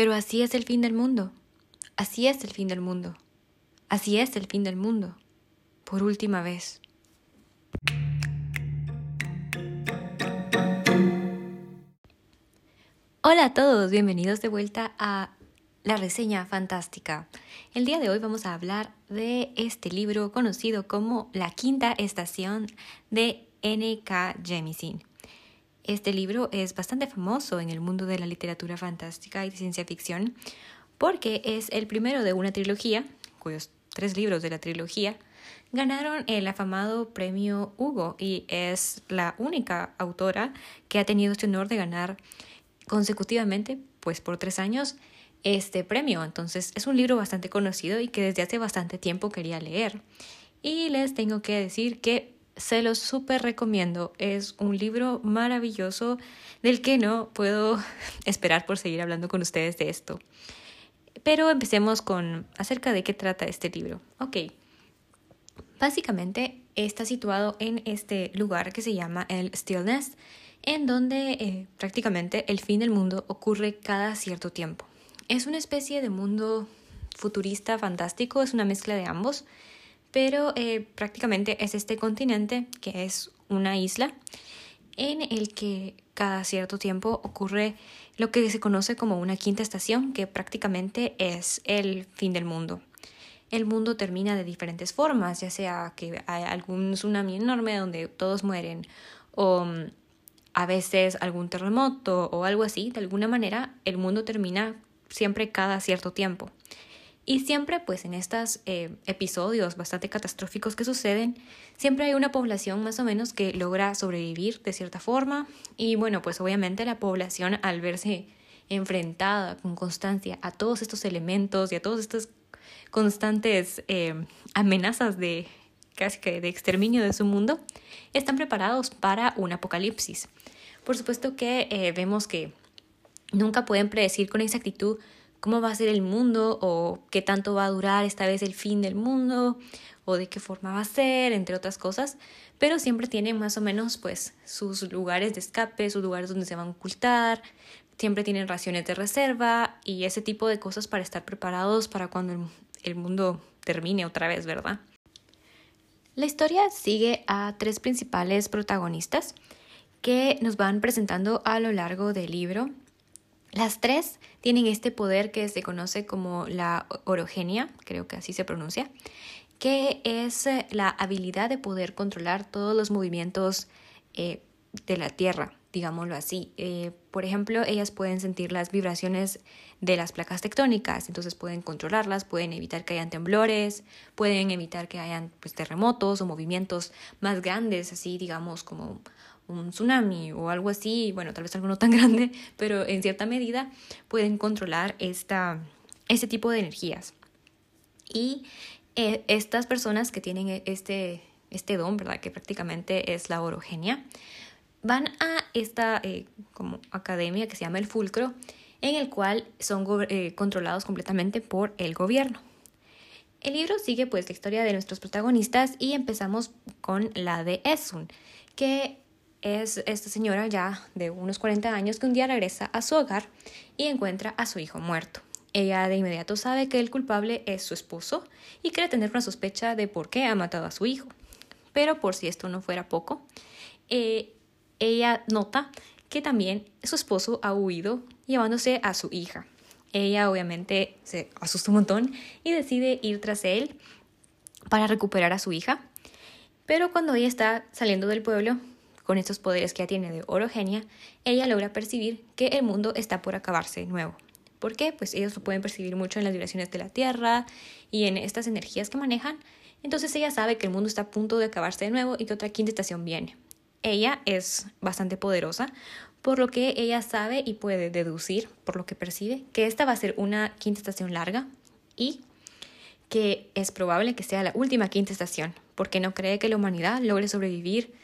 Pero así es el fin del mundo. Así es el fin del mundo. Así es el fin del mundo. Por última vez. Hola a todos, bienvenidos de vuelta a la reseña fantástica. El día de hoy vamos a hablar de este libro conocido como La Quinta Estación de N.K. Jemisin. Este libro es bastante famoso en el mundo de la literatura fantástica y de ciencia ficción porque es el primero de una trilogía, cuyos tres libros de la trilogía ganaron el afamado premio Hugo y es la única autora que ha tenido este honor de ganar consecutivamente, pues por tres años, este premio. Entonces es un libro bastante conocido y que desde hace bastante tiempo quería leer. Y les tengo que decir que se los súper recomiendo. Es un libro maravilloso del que no puedo esperar por seguir hablando con ustedes de esto. Pero empecemos con acerca de qué trata este libro. Ok. Básicamente está situado en este lugar que se llama el Stillness, en donde eh, prácticamente el fin del mundo ocurre cada cierto tiempo. Es una especie de mundo futurista fantástico, es una mezcla de ambos pero eh, prácticamente es este continente que es una isla en el que cada cierto tiempo ocurre lo que se conoce como una quinta estación, que prácticamente es el fin del mundo. El mundo termina de diferentes formas, ya sea que hay algún tsunami enorme donde todos mueren, o mm, a veces algún terremoto o algo así, de alguna manera el mundo termina siempre cada cierto tiempo. Y siempre, pues en estos eh, episodios bastante catastróficos que suceden, siempre hay una población más o menos que logra sobrevivir de cierta forma. Y bueno, pues obviamente la población al verse enfrentada con constancia a todos estos elementos y a todas estas constantes eh, amenazas de casi que de exterminio de su mundo, están preparados para un apocalipsis. Por supuesto que eh, vemos que nunca pueden predecir con exactitud cómo va a ser el mundo o qué tanto va a durar esta vez el fin del mundo o de qué forma va a ser, entre otras cosas, pero siempre tienen más o menos pues sus lugares de escape, sus lugares donde se van a ocultar, siempre tienen raciones de reserva y ese tipo de cosas para estar preparados para cuando el, mundo termine otra vez, ¿verdad? La historia sigue a tres principales protagonistas que nos van presentando a lo largo del libro las tres tienen este poder que se conoce como la orogenia, creo que así se pronuncia, que es eh, la habilidad de poder controlar todos los movimientos eh, de la Tierra, digámoslo así. Eh, por ejemplo, ellas pueden sentir las vibraciones de las placas tectónicas, entonces pueden controlarlas, pueden evitar que hayan temblores, pueden evitar que hayan pues, terremotos o movimientos más grandes, así digamos como un tsunami o algo así, bueno, tal vez algo no tan grande, pero en cierta medida pueden controlar esta, este tipo de energías. Y eh, estas personas que tienen este, este don, ¿verdad? Que prácticamente es la orogenia, van a esta eh, como academia que se llama el Fulcro, en el cual son eh, controlados completamente por el gobierno. El libro sigue pues la historia de nuestros protagonistas y empezamos con la de Esun, que es esta señora ya de unos 40 años que un día regresa a su hogar y encuentra a su hijo muerto. Ella de inmediato sabe que el culpable es su esposo y cree tener una sospecha de por qué ha matado a su hijo. Pero por si esto no fuera poco, eh, ella nota que también su esposo ha huido llevándose a su hija. Ella obviamente se asusta un montón y decide ir tras él para recuperar a su hija. Pero cuando ella está saliendo del pueblo, con estos poderes que ya tiene de orogenia, ella logra percibir que el mundo está por acabarse de nuevo. ¿Por qué? Pues ellos lo pueden percibir mucho en las vibraciones de la Tierra y en estas energías que manejan. Entonces ella sabe que el mundo está a punto de acabarse de nuevo y que otra quinta estación viene. Ella es bastante poderosa, por lo que ella sabe y puede deducir, por lo que percibe, que esta va a ser una quinta estación larga y que es probable que sea la última quinta estación, porque no cree que la humanidad logre sobrevivir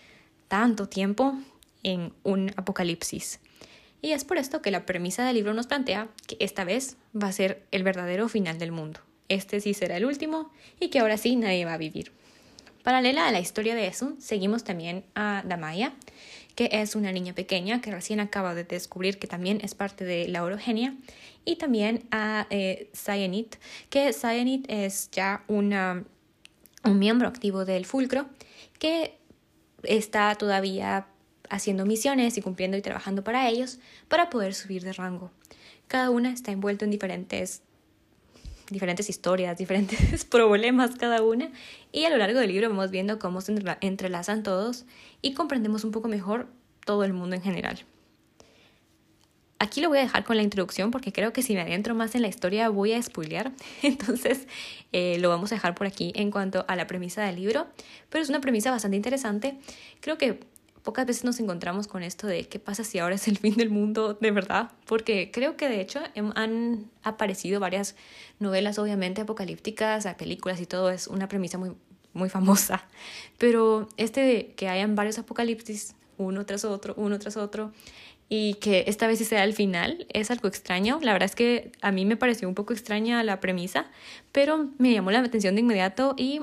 tanto tiempo en un apocalipsis. Y es por esto que la premisa del libro nos plantea que esta vez va a ser el verdadero final del mundo. Este sí será el último y que ahora sí nadie va a vivir. Paralela a la historia de Esun, seguimos también a Damaya, que es una niña pequeña que recién acaba de descubrir que también es parte de la orogenia, y también a eh, que Cyanit es ya una, un miembro activo del Fulcro que está todavía haciendo misiones y cumpliendo y trabajando para ellos para poder subir de rango. Cada una está envuelta en diferentes diferentes historias, diferentes problemas cada una y a lo largo del libro vamos viendo cómo se entrelazan todos y comprendemos un poco mejor todo el mundo en general. Aquí lo voy a dejar con la introducción porque creo que si me adentro más en la historia voy a spoilear. Entonces eh, lo vamos a dejar por aquí en cuanto a la premisa del libro. Pero es una premisa bastante interesante. Creo que pocas veces nos encontramos con esto de qué pasa si ahora es el fin del mundo de verdad, porque creo que de hecho han aparecido varias novelas obviamente apocalípticas, películas y todo, es una premisa muy, muy famosa, pero este de que hayan varios apocalipsis uno tras otro, uno tras otro, y que esta vez sí sea el final es algo extraño. La verdad es que a mí me pareció un poco extraña la premisa, pero me llamó la atención de inmediato y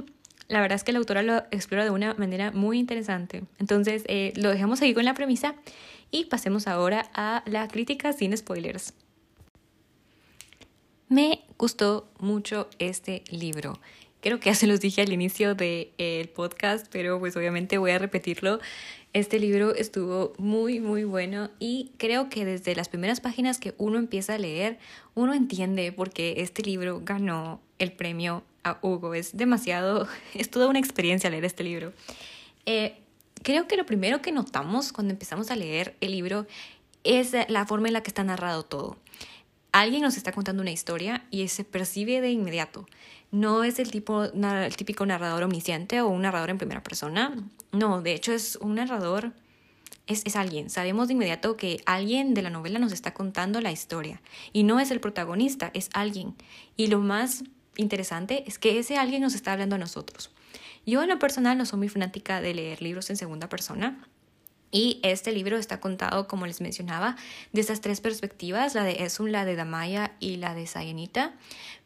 la verdad es que la autora lo explora de una manera muy interesante. Entonces, eh, lo dejamos ahí con la premisa y pasemos ahora a la crítica sin spoilers. Me gustó mucho este libro. Creo que ya se los dije al inicio del podcast, pero pues obviamente voy a repetirlo. Este libro estuvo muy, muy bueno y creo que desde las primeras páginas que uno empieza a leer, uno entiende por qué este libro ganó el premio a Hugo. Es demasiado, es toda una experiencia leer este libro. Eh, creo que lo primero que notamos cuando empezamos a leer el libro es la forma en la que está narrado todo. Alguien nos está contando una historia y se percibe de inmediato. No es el, tipo, el típico narrador omnisciente o un narrador en primera persona. No, de hecho es un narrador es, es, alguien. Sabemos de inmediato que alguien de la novela nos está contando la historia. Y no es el protagonista, es alguien. Y lo más interesante es que ese alguien nos está hablando a nosotros. Yo en lo personal no soy muy fanática de leer libros en segunda persona. Y este libro está contado, como les mencionaba, de estas tres perspectivas, la de Esun, la de Damaya y la de Sayenita.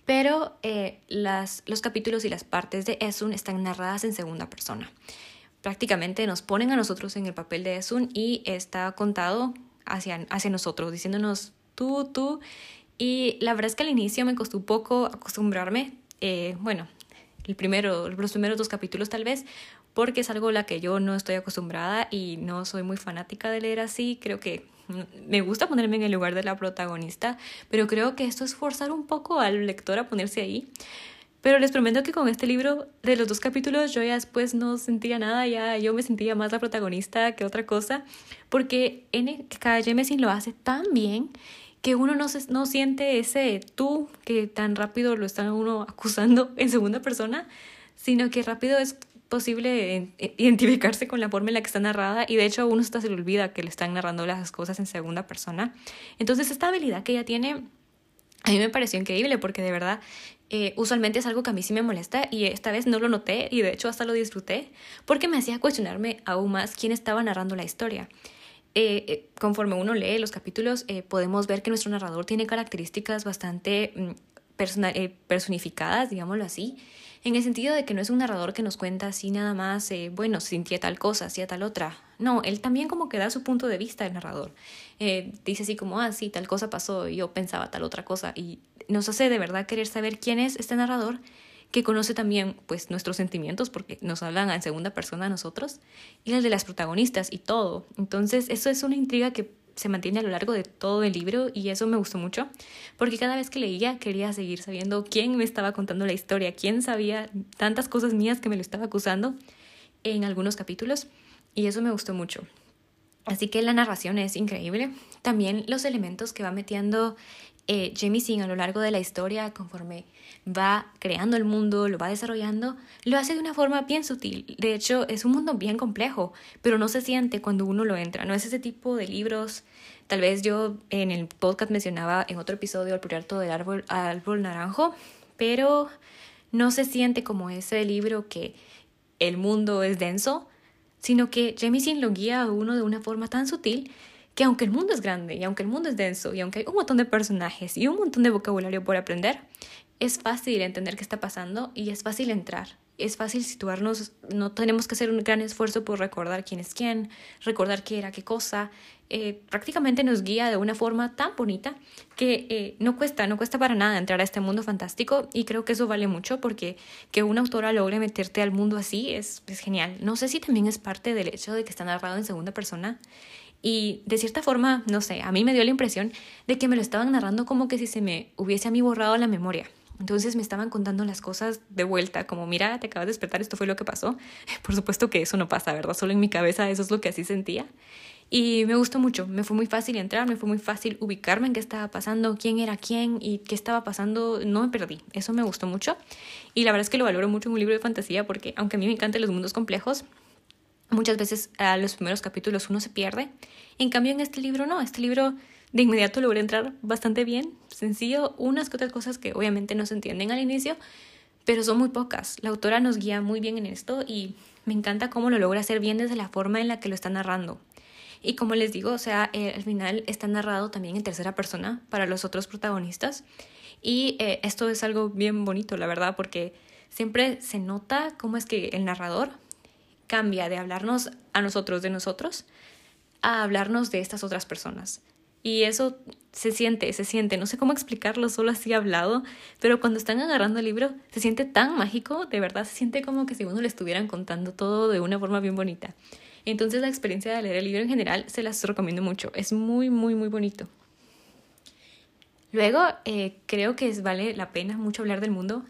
Pero eh, las, los capítulos y las partes de Esun están narradas en segunda persona. Prácticamente nos ponen a nosotros en el papel de Esun y está contado hacia, hacia nosotros, diciéndonos tú, tú, y la verdad es que al inicio me costó un poco acostumbrarme. Eh, bueno, el primero, los primeros dos capítulos tal vez, porque es algo a la que yo no estoy acostumbrada y no soy muy fanática de leer así. Creo que me gusta ponerme en el lugar de la protagonista, pero creo que esto es forzar un poco al lector a ponerse ahí. Pero les prometo que con este libro de los dos capítulos yo ya después no sentía nada, ya yo me sentía más la protagonista que otra cosa, porque N.K. Jemisin lo hace tan bien que uno no, se, no siente ese tú que tan rápido lo están uno acusando en segunda persona, sino que rápido es posible identificarse con la forma en la que está narrada y de hecho a uno hasta se le olvida que le están narrando las cosas en segunda persona. Entonces esta habilidad que ella tiene a mí me pareció increíble porque de verdad eh, usualmente es algo que a mí sí me molesta y esta vez no lo noté y de hecho hasta lo disfruté porque me hacía cuestionarme aún más quién estaba narrando la historia. Eh, eh, conforme uno lee los capítulos, eh, podemos ver que nuestro narrador tiene características bastante mm, personificadas, digámoslo así, en el sentido de que no es un narrador que nos cuenta así nada más, bueno, sentía tal cosa, hacía tal otra. No, él también como que da su punto de vista el narrador. dice así como, ah, sí, tal cosa pasó, yo pensaba tal otra cosa, y nos hace de verdad querer saber quién es este narrador que conoce también pues nuestros sentimientos porque nos hablan en segunda persona a nosotros y el de las protagonistas y todo. Entonces eso es una intriga que se mantiene a lo largo de todo el libro y eso me gustó mucho porque cada vez que leía quería seguir sabiendo quién me estaba contando la historia, quién sabía tantas cosas mías que me lo estaba acusando en algunos capítulos y eso me gustó mucho. Así que la narración es increíble. También los elementos que va metiendo eh, Jamie Singh a lo largo de la historia, conforme va creando el mundo, lo va desarrollando, lo hace de una forma bien sutil. De hecho, es un mundo bien complejo, pero no se siente cuando uno lo entra. No es ese tipo de libros. Tal vez yo en el podcast mencionaba en otro episodio el proyecto del árbol, árbol naranjo, pero no se siente como ese libro que el mundo es denso, sino que Jamie Singh lo guía a uno de una forma tan sutil que aunque el mundo es grande y aunque el mundo es denso y aunque hay un montón de personajes y un montón de vocabulario por aprender, es fácil entender qué está pasando y es fácil entrar. Es fácil situarnos, no tenemos que hacer un gran esfuerzo por recordar quién es quién, recordar qué era qué cosa. Eh, prácticamente nos guía de una forma tan bonita que eh, no cuesta, no cuesta para nada entrar a este mundo fantástico y creo que eso vale mucho porque que una autora logre meterte al mundo así es, es genial. No sé si también es parte del hecho de que está narrado en segunda persona y de cierta forma, no sé, a mí me dio la impresión de que me lo estaban narrando como que si se me hubiese a mí borrado la memoria. Entonces me estaban contando las cosas de vuelta, como mira, te acabas de despertar, esto fue lo que pasó. Por supuesto que eso no pasa, ¿verdad? Solo en mi cabeza eso es lo que así sentía. Y me gustó mucho, me fue muy fácil entrar, me fue muy fácil ubicarme en qué estaba pasando, quién era quién y qué estaba pasando, no me perdí, eso me gustó mucho. Y la verdad es que lo valoro mucho en un libro de fantasía porque aunque a mí me encantan los mundos complejos, muchas veces a los primeros capítulos uno se pierde. En cambio en este libro no, este libro de inmediato logré entrar bastante bien, sencillo, unas que otras cosas que obviamente no se entienden al inicio, pero son muy pocas. La autora nos guía muy bien en esto y me encanta cómo lo logra hacer bien desde la forma en la que lo está narrando. Y como les digo, o sea, eh, al final está narrado también en tercera persona para los otros protagonistas. Y eh, esto es algo bien bonito, la verdad, porque siempre se nota cómo es que el narrador cambia de hablarnos a nosotros de nosotros a hablarnos de estas otras personas. Y eso se siente, se siente, no sé cómo explicarlo solo así hablado, pero cuando están agarrando el libro se siente tan mágico, de verdad se siente como que si uno le estuvieran contando todo de una forma bien bonita. Entonces la experiencia de leer el libro en general se las recomiendo mucho, es muy, muy, muy bonito. Luego, eh, creo que es, vale la pena mucho hablar del mundo.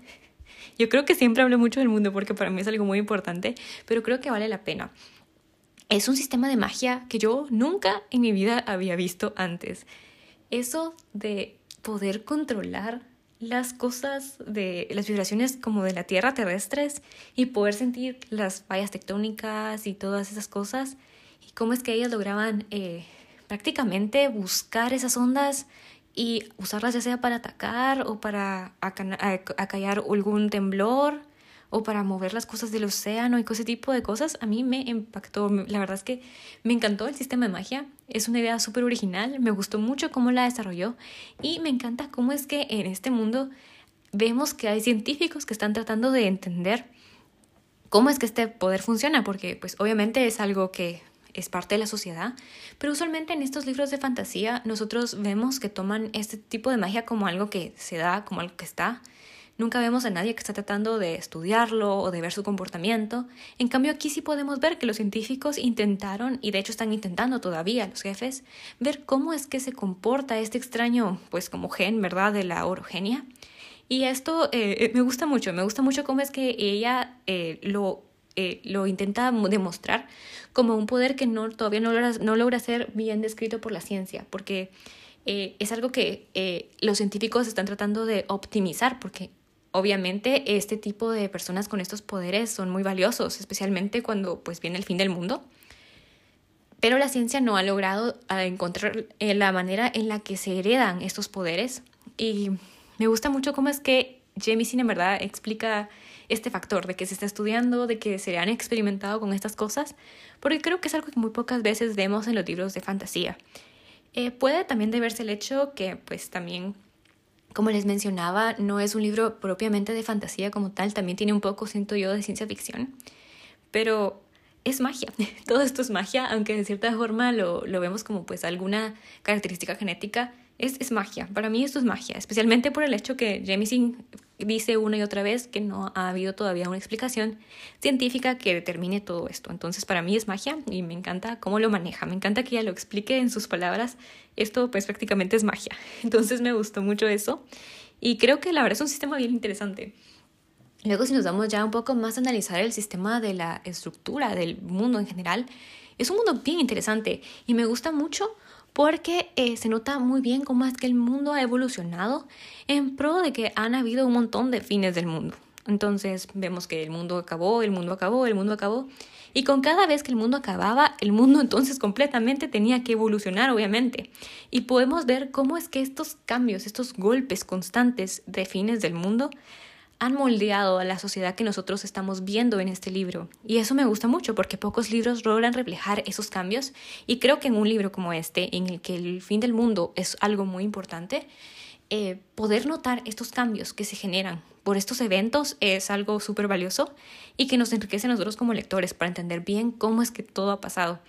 Yo creo que siempre hablo mucho del mundo porque para mí es algo muy importante, pero creo que vale la pena es un sistema de magia que yo nunca en mi vida había visto antes. Eso de poder controlar las cosas de las vibraciones como de la Tierra terrestres y poder sentir las fallas tectónicas y todas esas cosas y cómo es que ellas lograban eh, prácticamente buscar esas ondas y usarlas ya sea para atacar o para acallar algún temblor o para mover las cosas del océano y ese tipo de cosas, a mí me impactó. La verdad es que me encantó el sistema de magia. Es una idea súper original, me gustó mucho cómo la desarrolló y me encanta cómo es que en este mundo vemos que hay científicos que están tratando de entender cómo es que este poder funciona, porque pues obviamente es algo que es parte de la sociedad, pero usualmente en estos libros de fantasía nosotros vemos que toman este tipo de magia como algo que se da, como algo que está, Nunca vemos a nadie que está tratando de estudiarlo o de ver su comportamiento. En cambio, aquí sí podemos ver que los científicos intentaron, y de hecho están intentando todavía los jefes, ver cómo es que se comporta este extraño, pues como gen, ¿verdad?, de la orogenia. Y esto eh, eh, me gusta mucho, me gusta mucho cómo es que ella eh, lo, lo intenta demostrar como un poder que no, todavía no logra, no logra ser bien descrito por la ciencia, porque es algo que los científicos están tratando de optimizar, porque Obviamente este tipo de personas con estos poderes son muy valiosos, especialmente cuando pues viene el fin del mundo. Pero la ciencia no ha logrado encontrar eh, la manera en la que se heredan estos poderes y me gusta mucho cómo es que Jamie en verdad explica este factor de que se está estudiando, de que se han experimentado con estas cosas, porque creo que es algo que muy pocas veces vemos en los libros de fantasía. Eh, puede también deberse el hecho que pues también como les mencionaba, no es un libro propiamente de fantasía como tal, también tiene un poco, siento yo, de ciencia ficción, pero es magia. Todo esto es magia, aunque de cierta forma lo, lo vemos como pues alguna característica genética, es, es, magia. Para mí esto es magia, especialmente por el hecho que Jamieson dice una y otra vez que no ha habido todavía una explicación científica que determine todo esto. Entonces para mí es magia y me encanta cómo lo maneja. Me encanta que ella lo explique en sus palabras. Esto pues prácticamente es magia. Entonces me gustó mucho eso y creo que la verdad es un sistema bien interesante. Luego si nos damos ya un poco más a analizar el sistema de la estructura del mundo en general, es un mundo bien interesante y me gusta mucho porque eh, se nota muy bien cómo es que el mundo ha evolucionado en pro de que han habido un montón de fines del mundo. Entonces vemos que el mundo acabó, el mundo acabó, el mundo acabó. Y con cada vez que el mundo acababa, el mundo entonces completamente tenía que evolucionar, obviamente. Y podemos ver cómo es que estos cambios, estos golpes constantes de fines del mundo, han moldeado a la sociedad que nosotros estamos viendo en este libro. Y eso me gusta mucho porque pocos libros logran reflejar esos cambios. Y creo que en un libro como este, en el que el fin del mundo es algo muy importante, eh, poder notar estos cambios que se generan por estos eventos es algo súper valioso y que nos enriquece a nosotros como lectores para entender bien cómo es que todo ha pasado.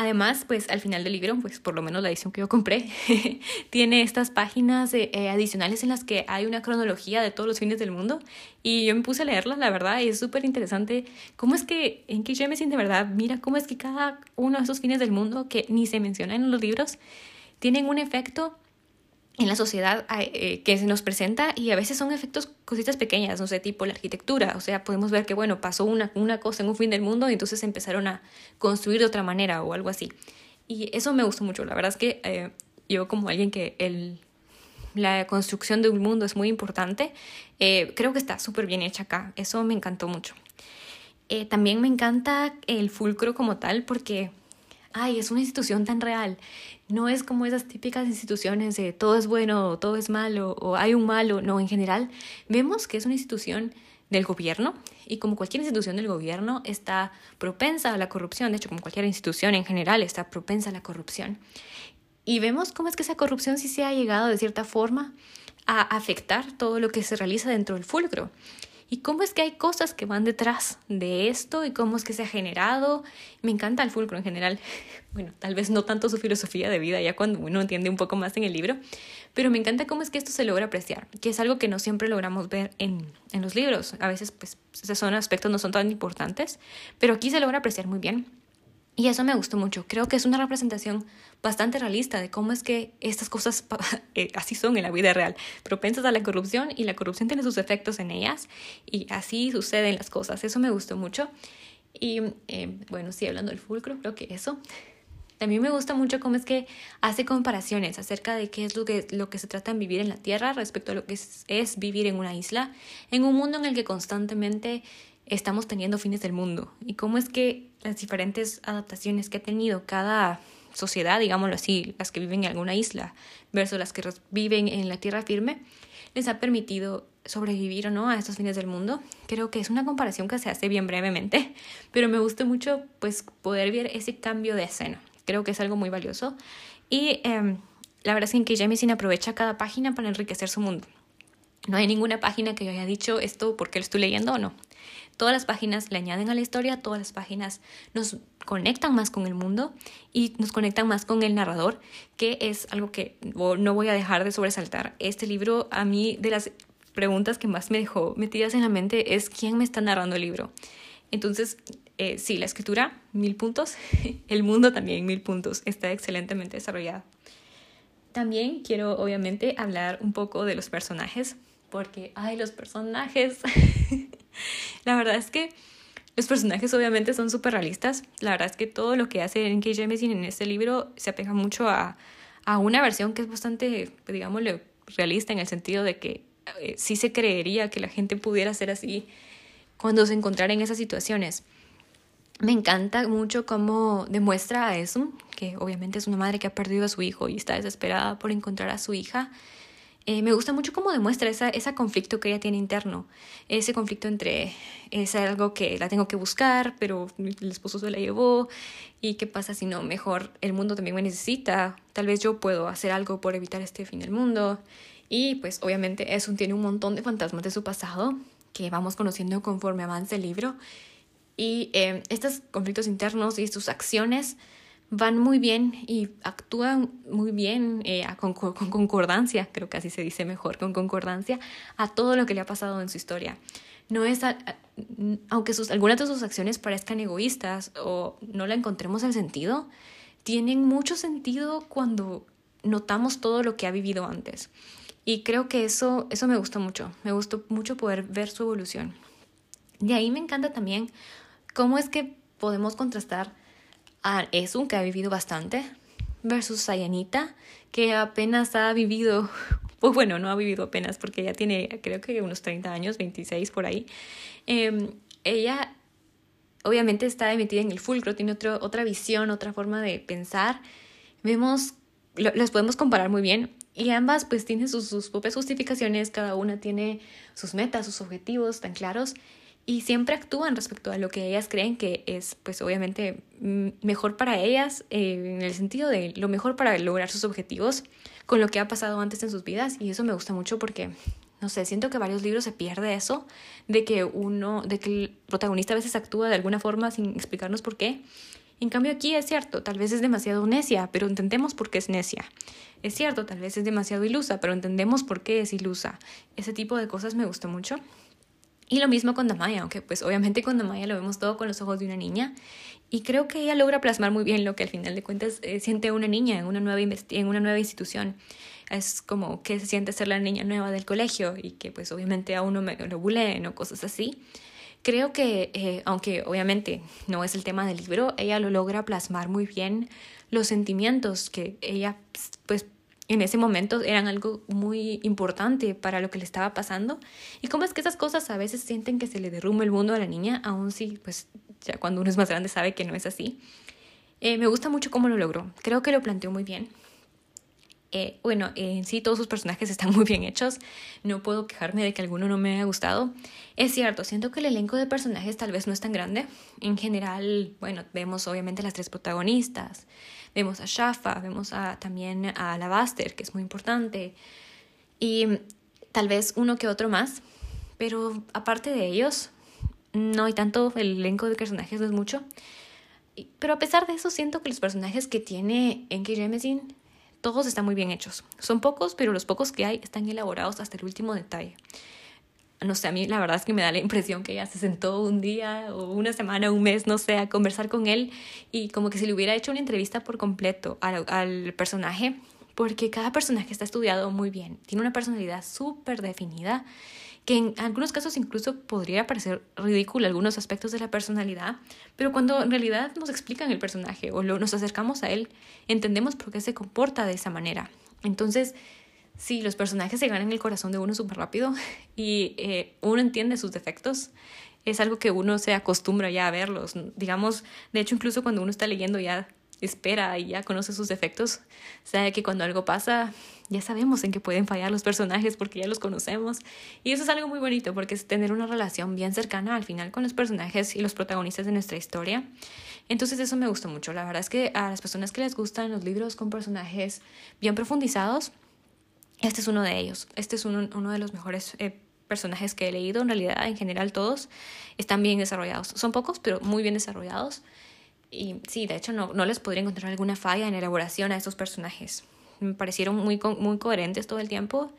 Además, pues al final del libro, pues por lo menos la edición que yo compré, tiene estas páginas eh, adicionales en las que hay una cronología de todos los fines del mundo. Y yo me puse a leerlas, la verdad, y es súper interesante cómo es que en que me siento de verdad, mira cómo es que cada uno de esos fines del mundo que ni se mencionan en los libros tienen un efecto en la sociedad eh, que se nos presenta y a veces son efectos, cositas pequeñas, no sé, tipo la arquitectura, o sea, podemos ver que, bueno, pasó una, una cosa en un fin del mundo y entonces empezaron a construir de otra manera o algo así. Y eso me gustó mucho, la verdad es que eh, yo como alguien que el, la construcción de un mundo es muy importante, eh, creo que está súper bien hecha acá, eso me encantó mucho. también me encanta el fulcro como tal porque ay, es una institución tan real. No es como esas típicas instituciones de todo es bueno, todo es malo, o hay un malo. No, en general, vemos que es una institución del gobierno y como cualquier institución del gobierno está propensa a la corrupción, de hecho como cualquier institución en general está propensa a la corrupción. Y vemos cómo es que esa corrupción sí se ha llegado de cierta forma a afectar todo lo que se realiza dentro del fulcro y cómo es que hay cosas que van detrás de esto y cómo es que se ha generado. Me encanta el fulcro en general. Bueno, tal vez no tanto su filosofía de vida ya cuando uno entiende un poco más en el libro, pero me encanta cómo es que esto se logra apreciar, que es algo que no siempre logramos ver en, en los libros. A veces, pues, esos son aspectos no son tan importantes, pero aquí se logra apreciar muy bien. Y eso me gustó mucho. Creo que es una representación bastante realista de cómo es que estas cosas eh, así son en la vida real, propensas a la corrupción y la corrupción tiene sus efectos en ellas y así suceden las cosas. Eso me gustó mucho. Y eh, bueno, sí, hablando del fulcro, creo que eso. También me gusta mucho cómo es que hace comparaciones acerca de qué es lo que, lo que se trata en vivir en la Tierra respecto a lo que es, es vivir en una isla, en un mundo en el que constantemente estamos teniendo fines del mundo y cómo es que las diferentes adaptaciones que ha tenido cada sociedad, digámoslo así, las que viven en alguna isla versus las que viven en la tierra firme, les ha permitido sobrevivir o no a estos fines del mundo. Creo que es una comparación que se hace bien brevemente, pero me gusta mucho pues poder ver ese cambio de escena. Creo que es algo muy valioso y em, la verdad es que Jameson aprovecha cada página para enriquecer su mundo. No hay ninguna página que yo haya dicho esto porque lo estoy leyendo o no. Todas las páginas le añaden a la historia, todas las páginas nos conectan más con el mundo y nos conectan más con el narrador, que es algo que no voy a dejar de sobresaltar. Este libro, a mí, de las preguntas que más me dejó metidas en la mente es quién me está narrando el libro. Entonces, eh, sí, la escritura, mil puntos, el mundo también, mil puntos, está excelentemente desarrollado. También quiero, obviamente, hablar un poco de los personajes, porque, ay, los personajes. la verdad es que los personajes obviamente son súper realistas. La verdad es que todo lo que hace N.K. Jemisin en este libro se apega mucho a, a una versión que es bastante, digámosle, realista en el sentido de que eh, sí se creería que la gente pudiera ser así cuando se encontrara en esas situaciones. Me encanta mucho cómo demuestra a eso, que obviamente es una madre que ha perdido a su hijo y está desesperada por encontrar a su hija. Eh, me gusta mucho cómo demuestra ese conflicto que ella tiene interno, ese conflicto entre es algo que la tengo que buscar, pero el esposo se la llevó, y qué pasa si no, mejor el mundo también me necesita, tal vez yo puedo hacer algo por evitar este fin del mundo, y pues obviamente eso tiene un montón de fantasmas de su pasado que vamos conociendo conforme avanza el libro, y eh, estos conflictos internos y sus acciones van muy bien y actúan muy bien eh, con, concordancia, creo que así se dice mejor, con concordancia a todo lo que le ha pasado en su historia. No es, aunque sus, algunas de sus acciones parezcan egoístas o no le encontremos el sentido, tienen mucho sentido cuando notamos todo lo que ha vivido antes. Y creo que eso, eso me gustó mucho, me gustó mucho poder ver su evolución. De ahí me encanta también cómo es que podemos contrastar a Esun, que ha vivido bastante, versus Sayanita, que apenas ha vivido, pues bueno, no ha vivido apenas porque ella tiene creo que unos 30 años, 26 por ahí. Em, ella obviamente está emitida en el fulcro, tiene otra visión, otra forma de pensar. Vemos, las podemos comparar muy bien Y ambas pues tienen sus, sus propias justificaciones, cada una tiene sus metas, sus objetivos tan claros y siempre actúan respecto a lo que ellas creen que es, pues obviamente, mejor para ellas, eh, en el sentido de lo mejor para lograr sus objetivos con lo que ha pasado antes en sus vidas. Y eso me gusta mucho porque, no sé, siento que varios libros se pierde eso, de que uno, de que el protagonista a veces actúa de alguna forma sin explicarnos por qué. En cambio aquí es cierto, tal vez es demasiado necia, pero entendemos por qué es necia. Es cierto, tal vez es demasiado ilusa, pero entendemos por qué es ilusa. Ese tipo de cosas me gusta mucho. Y lo mismo con Damaya, aunque pues obviamente con Damaya lo vemos todo con los ojos de una niña. Y creo que ella logra plasmar muy bien lo que al final de cuentas eh, siente una niña en una, nueva en una nueva institución. Es como que se siente ser la niña nueva del colegio y que pues obviamente a uno me lo buleen o cosas así. Creo que, eh, aunque obviamente no es el tema del libro, ella lo logra plasmar muy bien los sentimientos que ella pues en ese momento eran algo muy importante para lo que le estaba pasando. Y cómo es que esas cosas a veces sienten que se le derrumba el mundo a la niña, aun si, pues, ya cuando uno es más grande sabe que no es así. Eh, me gusta mucho cómo lo logró. Creo que lo planteó muy bien. Eh, bueno, en sí todos sus personajes están muy bien hechos. No puedo quejarme de que alguno no me haya gustado. Es cierto, siento que el elenco de personajes tal vez no es tan grande. En general, bueno, vemos obviamente las tres protagonistas. Vemos a Shafa, vemos a, también a Lavaster, que es muy importante, y tal vez uno que otro más, pero aparte de ellos, no hay tanto, el elenco de personajes no es mucho. Pero a pesar de eso, siento que los personajes que tiene Enki Jemisin, todos están muy bien hechos. Son pocos, pero los pocos que hay están elaborados hasta el último detalle no sé, a mí la verdad es que me da la impresión que ella se sentó un día o una semana, un mes, no sé, a conversar con él y como que si le hubiera hecho una entrevista por completo al, al personaje, porque cada personaje está estudiado muy bien, tiene una personalidad súper definida, que en algunos casos incluso podría parecer ridículo algunos aspectos de la personalidad, pero cuando en realidad nos explican el personaje o lo, nos acercamos a él, entendemos por qué se comporta de esa manera. Entonces, sí, los personajes se ganan el corazón de uno súper rápido y eh, uno entiende sus defectos. Es algo que uno se acostumbra ya a verlos. Digamos, de hecho, incluso cuando uno está leyendo ya espera y ya conoce sus defectos, sabe que cuando algo pasa, ya sabemos en qué pueden fallar los personajes porque ya los conocemos. Y eso es algo muy bonito porque es tener una relación bien cercana al final con los personajes y los protagonistas de nuestra historia. Entonces eso me gustó mucho. La verdad es que a las personas que les gustan los libros con personajes bien profundizados, este es uno de ellos. Este es uno, de los mejores eh, personajes que he leído. En realidad, en general, todos están bien desarrollados. Son pocos, pero muy bien desarrollados. Y sí, de hecho, no, no les podría encontrar alguna falla en la elaboración a estos personajes. Me parecieron muy, muy coherentes todo el tiempo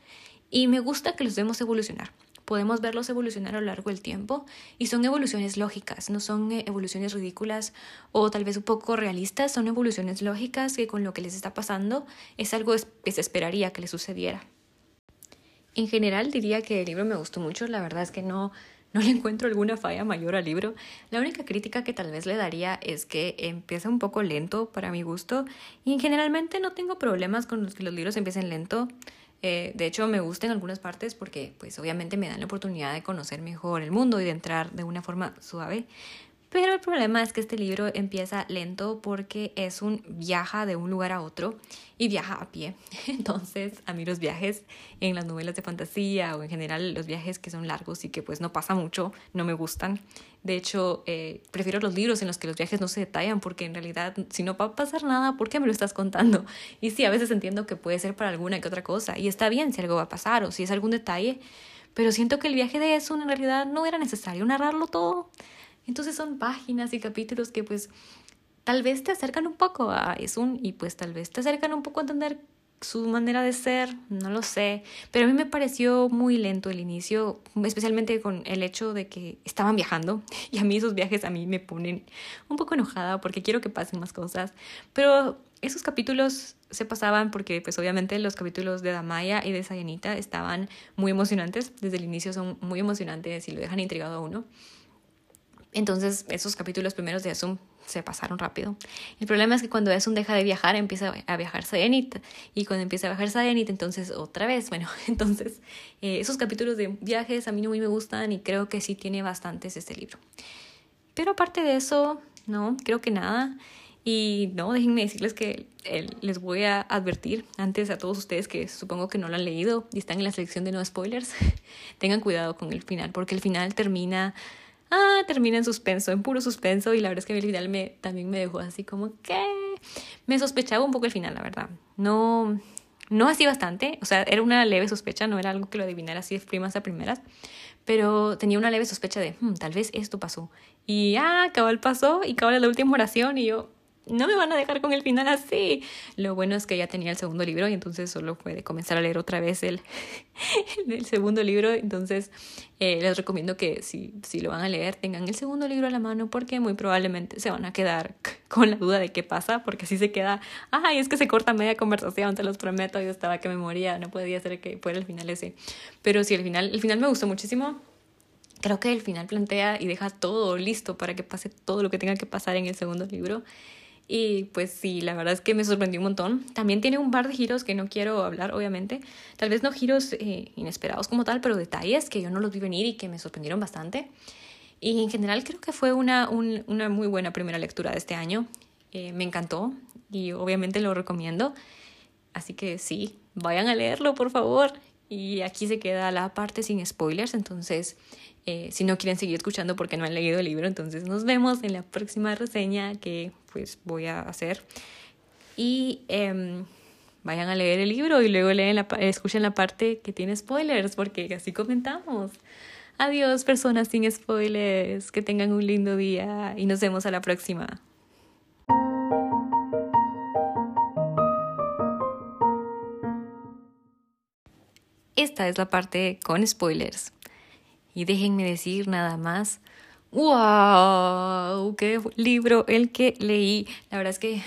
y me gusta que los vemos evolucionar podemos verlos evolucionar a lo largo del tiempo y son evoluciones lógicas, no son eh, evoluciones ridículas o tal vez un poco realistas, son evoluciones lógicas que con lo que les está pasando es algo que se esperaría que les sucediera. En general diría que el libro me gustó mucho, la verdad es que no, no le encuentro alguna falla mayor al libro. La única crítica que tal vez le daría es que empieza un poco lento para mi gusto y generalmente no tengo problemas con los que los libros empiecen lento. Eh, de hecho, me gusta en algunas partes porque, pues, obviamente me dan la oportunidad de conocer mejor el mundo y de entrar de una forma suave. Pero el problema es que este libro empieza lento porque es un viaja de un lugar a otro y viaja a pie. Entonces, a mí los viajes en las novelas de fantasía o en general los viajes que son largos y que pues no pasa mucho, no me gustan. De hecho, eh, prefiero los libros en los que los viajes no se detallan porque en realidad si no va a pasar nada, ¿por qué me lo estás contando? Y sí, a veces entiendo que puede ser para alguna que otra cosa y está bien si algo va a pasar o si es algún detalle, pero siento que el viaje de eso en realidad no era necesario narrarlo todo. Entonces son páginas y capítulos que pues tal vez te acercan un poco a Esun y pues tal vez te acercan un poco a entender su manera de ser, no lo sé, pero a mí me pareció muy lento el inicio, especialmente con el hecho de que estaban viajando. Y a mí esos viajes a mí me ponen un poco enojada porque quiero que pasen más cosas, pero esos capítulos se pasaban porque pues obviamente los capítulos de Damaya y de Sayanita estaban muy emocionantes, desde el inicio son muy emocionantes y lo dejan intrigado a uno. Entonces, esos capítulos primeros de Asum se pasaron rápido. El problema es que cuando Asum deja de viajar, empieza a viajar Sayanit. Y cuando empieza a viajar Sayanit, entonces otra vez. Bueno, entonces, eh, esos capítulos de viajes a mí no muy me gustan y creo que sí tiene bastantes este libro. Pero aparte de eso, no, creo que nada. Y no, déjenme decirles que les voy a advertir antes a todos ustedes que supongo que no lo han leído y están en la selección de no spoilers, tengan cuidado con el final, porque el final termina, ah, termina en suspenso, en puro suspenso, y la verdad es que el final me, también me dejó así como que me sospechaba un poco el final, la verdad. No, no así bastante, o sea, era una leve sospecha, no era algo que lo adivinara así de primas a primeras, pero tenía una leve sospecha de, hmm, tal vez esto pasó. Y ah, cabal pasó y cabal la última oración y yo, no me van a dejar con el final así. Lo bueno es que ya tenía el segundo libro y entonces solo puede comenzar a leer otra vez el, el segundo libro. Entonces eh, les recomiendo que si, si lo van a leer tengan el segundo libro a la mano porque muy probablemente se van a quedar con la duda de qué pasa porque si se queda, ay, es que se corta media conversación, te los prometo, yo estaba que me moría, no podía ser que fuera el final ese. Pero sí, el final, el final me gustó muchísimo creo que el final plantea y deja todo listo para que pase todo lo que tenga que pasar en el segundo libro. Y pues sí, la verdad es que me sorprendió un montón. También tiene un par de giros que no quiero hablar, obviamente. Tal vez no giros eh, inesperados como tal, pero detalles que yo no los vi venir y que me sorprendieron bastante. Y en general creo que fue una, una muy buena primera lectura de este año. Eh, me encantó y obviamente lo recomiendo. Así que sí, vayan a leerlo, por favor. Y aquí se queda la parte sin spoilers, entonces eh, si no quieren seguir escuchando porque no han leído el libro, entonces nos vemos en la próxima reseña que pues voy a hacer. Y em, vayan a leer el libro y luego leen la, escuchen la parte que tiene spoilers porque así comentamos. Adiós personas sin spoilers, que tengan un lindo día y nos vemos a la próxima. Esta es la parte con spoilers. Y déjenme decir nada más, wow, qué libro el que leí. La verdad es que,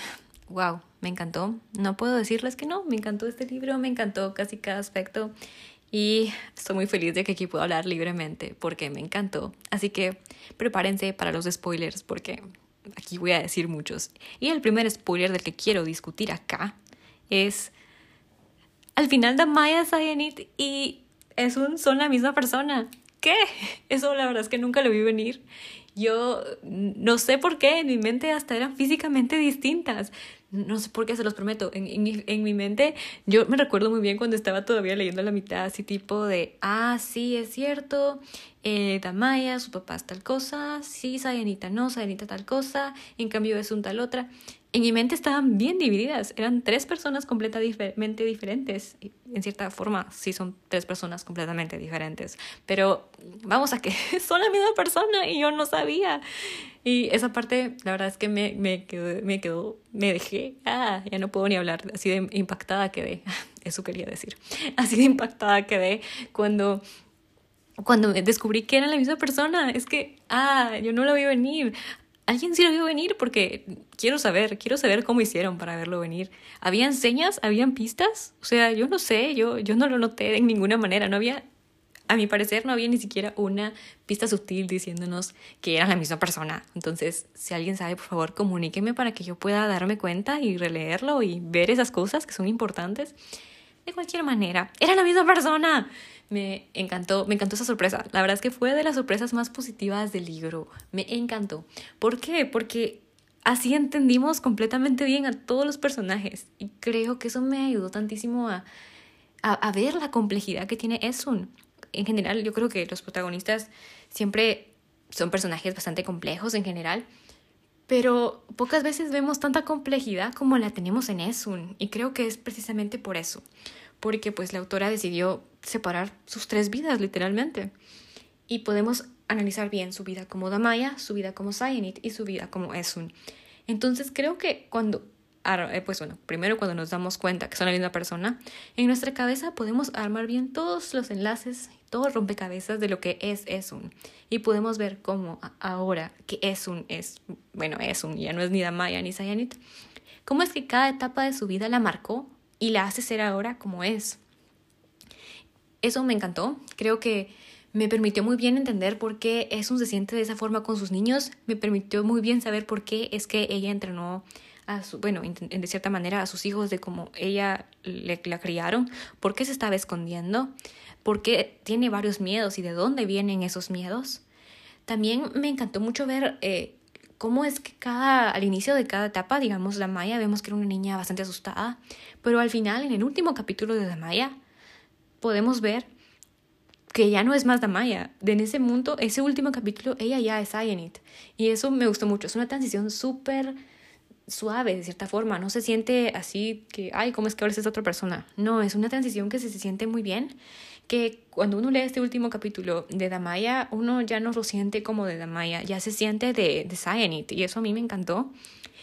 wow, me encantó. No puedo decirles que no, me encantó este libro, me encantó casi cada aspecto. Y estoy muy feliz de que aquí puedo hablar libremente porque me encantó. Así que prepárense para los spoilers porque aquí voy a decir muchos. Y el primer spoiler del que quiero discutir acá es al final de Maya Sayanit y es un, son la misma persona. ¿Qué? Eso la verdad es que nunca lo vi venir. Yo no sé por qué, en mi mente hasta eran físicamente distintas. No sé por qué, se los prometo. En, en, mi mente, yo me recuerdo muy bien cuando estaba todavía leyendo la mitad, así tipo de, ah, sí, es cierto, eh, Damaya, su papá es tal cosa, sí, Sayanita no, Sayanita tal cosa, en cambio es un tal otra en mi mente estaban bien divididas. Eran tres personas completamente diferentes. En cierta forma, sí son tres personas completamente diferentes. Pero vamos a que son la misma persona y yo no sabía. Y esa parte, la verdad es que me, me, quedó, me quedó, me dejé, ah, ya no puedo ni hablar, así de impactada quedé. Eso quería decir. Así de impactada quedé cuando cuando descubrí que eran la misma persona, es que, ah, yo no lo vi venir alguien sí lo vio venir porque quiero saber, quiero saber cómo hicieron para verlo venir. ¿Habían señas? ¿Habían pistas? O sea, yo no sé, yo, yo no lo noté de ninguna manera, no había, a mi parecer no había ni siquiera una pista sutil diciéndonos que eran la misma persona. Entonces, si alguien sabe, por favor, comuníqueme para que yo pueda darme cuenta y releerlo y ver esas cosas que son importantes. De cualquier manera, era la misma persona me encantó, me encantó esa sorpresa. La verdad es que fue de las sorpresas más positivas del libro. Me encantó. ¿Por qué? Porque así entendimos completamente bien a todos los personajes y creo que eso me ayudó tantísimo a, a, ver la complejidad que tiene Esun. En general, yo creo que los protagonistas siempre son personajes bastante complejos en general, pero pocas veces vemos tanta complejidad como la tenemos en Esun y creo que es precisamente por eso porque pues la autora decidió separar sus tres vidas literalmente. Y podemos analizar bien su vida como Damaya, su vida como Cyanide y su vida como Esun. Entonces creo que cuando, eh, pues bueno, primero cuando nos damos cuenta que son la misma persona, en nuestra cabeza podemos armar bien todos los enlaces, todo rompecabezas de lo que es Esun. Y podemos ver cómo ahora que Esun es, bueno, Esun ya no es ni Damaya ni Cyanide, cómo es que cada etapa de su vida la marcó y la hace ser ahora como es. Eso me encantó. Creo que me permitió muy bien entender por qué Esun se siente de esa forma con sus niños. Me permitió muy bien saber por qué es que ella entrenó a su, bueno, de cierta manera a sus hijos de cómo ella la criaron, por qué se estaba escondiendo, por qué tiene varios miedos y de dónde vienen esos miedos. También me encantó mucho ver eh, cómo es que cada, al inicio de cada etapa, digamos, la Maya, vemos que era una niña bastante asustada, pero al final, en el último capítulo de la Maya, podemos ver que ya no es más Damaya. En ese mundo, ese último capítulo, ella ya es Ayanit. Y eso me gustó mucho. Es una transición súper suave, de cierta forma. No se siente así que, ay, ¿cómo es que ahora es otra persona? No, es una transición que se, se siente muy bien. Que cuando uno lee este último capítulo de Damaya, uno ya no lo siente como de Damaya, ya se siente de, de Cyanid. Y eso a mí me encantó.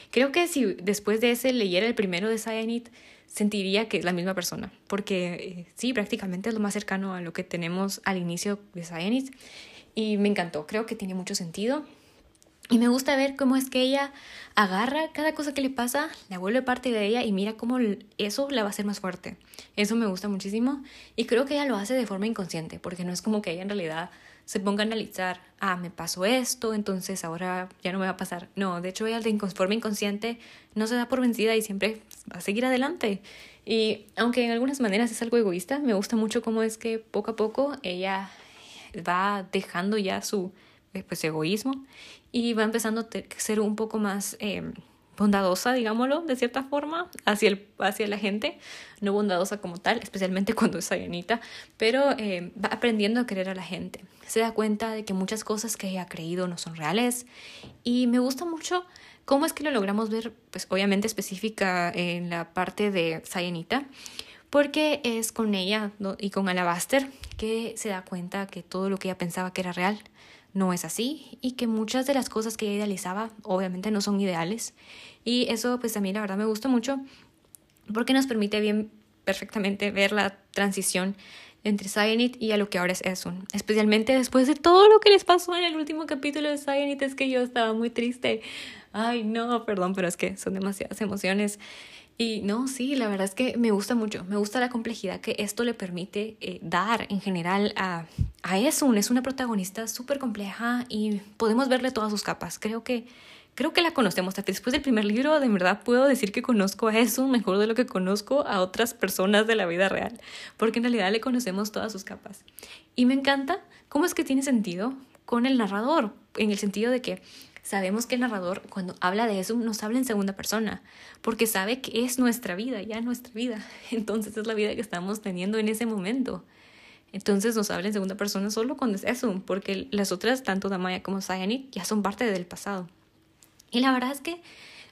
Creo que si después de ese leyera el primero de Cyanid, sentiría que es la misma persona, porque eh, sí, prácticamente es lo más cercano a lo que tenemos al inicio de Cyanide y me encantó, creo que tiene mucho sentido. Y me gusta ver cómo es que ella agarra cada cosa que le pasa, la vuelve parte de ella y mira cómo eso la va a hacer más fuerte. Eso me gusta muchísimo y creo que ella lo hace de forma inconsciente, porque no es como que ella en realidad se ponga a analizar, ah, me pasó esto, entonces ahora ya no me va a pasar. No, de hecho ella de forma inconsciente no se da por vencida y siempre va a seguir adelante. Y aunque en algunas maneras es algo egoísta, me gusta mucho cómo es que poco a poco ella va dejando ya su pues, egoísmo y va empezando a ser un poco más... Eh, bondadosa, digámoslo, de cierta forma, hacia, el, hacia la gente, no bondadosa como tal, especialmente cuando es Ayanita, pero eh, va aprendiendo a querer a la gente. Se da cuenta de que muchas cosas que ella ha creído no son reales y me gusta mucho cómo es que lo logramos ver, pues obviamente específica en la parte de Sayanita, porque es con ella y con Alabaster que se da cuenta que todo lo que ella pensaba que era real no es así y que muchas de las cosas que ella idealizaba obviamente no son ideales y eso pues a mí la verdad me gusta mucho porque nos permite bien perfectamente ver la transición entre Cyanide y a lo que ahora es Esun. Especialmente después de todo lo que les pasó en el último capítulo de Cyanide, es que yo estaba muy triste. Ay, no, perdón, pero es que son demasiadas emociones. Y no, sí, la verdad es que me gusta mucho, me gusta la complejidad que esto le permite eh, dar en general a, a Esun. Es una protagonista súper compleja y podemos verle todas sus capas. Creo que, creo que la conocemos. Después del primer libro, de verdad puedo decir que conozco a Esun mejor de lo que conozco a otras personas de la vida real, porque en realidad le conocemos todas sus capas. Y me encanta cómo es que tiene sentido con el narrador, en el sentido de que Sabemos que el narrador cuando habla de eso nos habla en segunda persona, porque sabe que es nuestra vida, ya nuestra vida. Entonces es la vida que estamos teniendo en ese momento. Entonces nos habla en segunda persona solo cuando es eso, porque las otras, tanto Damaya como Cyanide, ya son parte del pasado. Y la verdad es que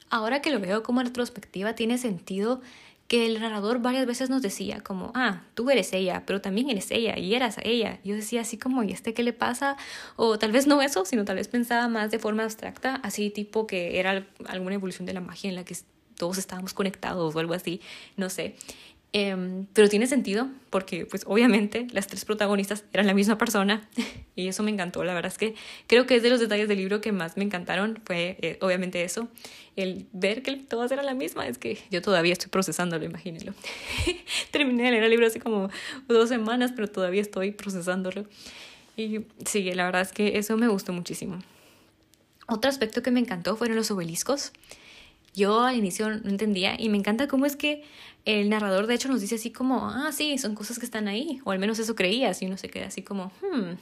ahora que lo veo como retrospectiva, tiene sentido que el narrador varias veces nos decía como, ah, tú eres ella, pero también eres ella y eras ella. Yo decía así como, ¿y este qué le pasa? O tal vez no eso, sino tal vez pensaba más de forma abstracta, así tipo que era alguna evolución de la magia en la que todos estábamos conectados o algo así, no sé. Em, pero tiene sentido porque pues obviamente las tres protagonistas eran la misma persona y eso me encantó. La verdad es que creo que es de los detalles del libro que más me encantaron. Fue eh, obviamente eso, el ver que todas eran la misma. Es que yo todavía estoy procesándolo, imagínenlo. Terminé de leer el libro hace como dos semanas, pero todavía estoy procesándolo. Y sí, la verdad es que eso me gustó muchísimo. Otro aspecto que me encantó fueron los obeliscos. Yo al inicio no entendía y me encanta cómo es que el narrador de hecho nos dice así como, ah, sí, son cosas que están ahí, o al menos eso creías, y uno se queda así como, hmm.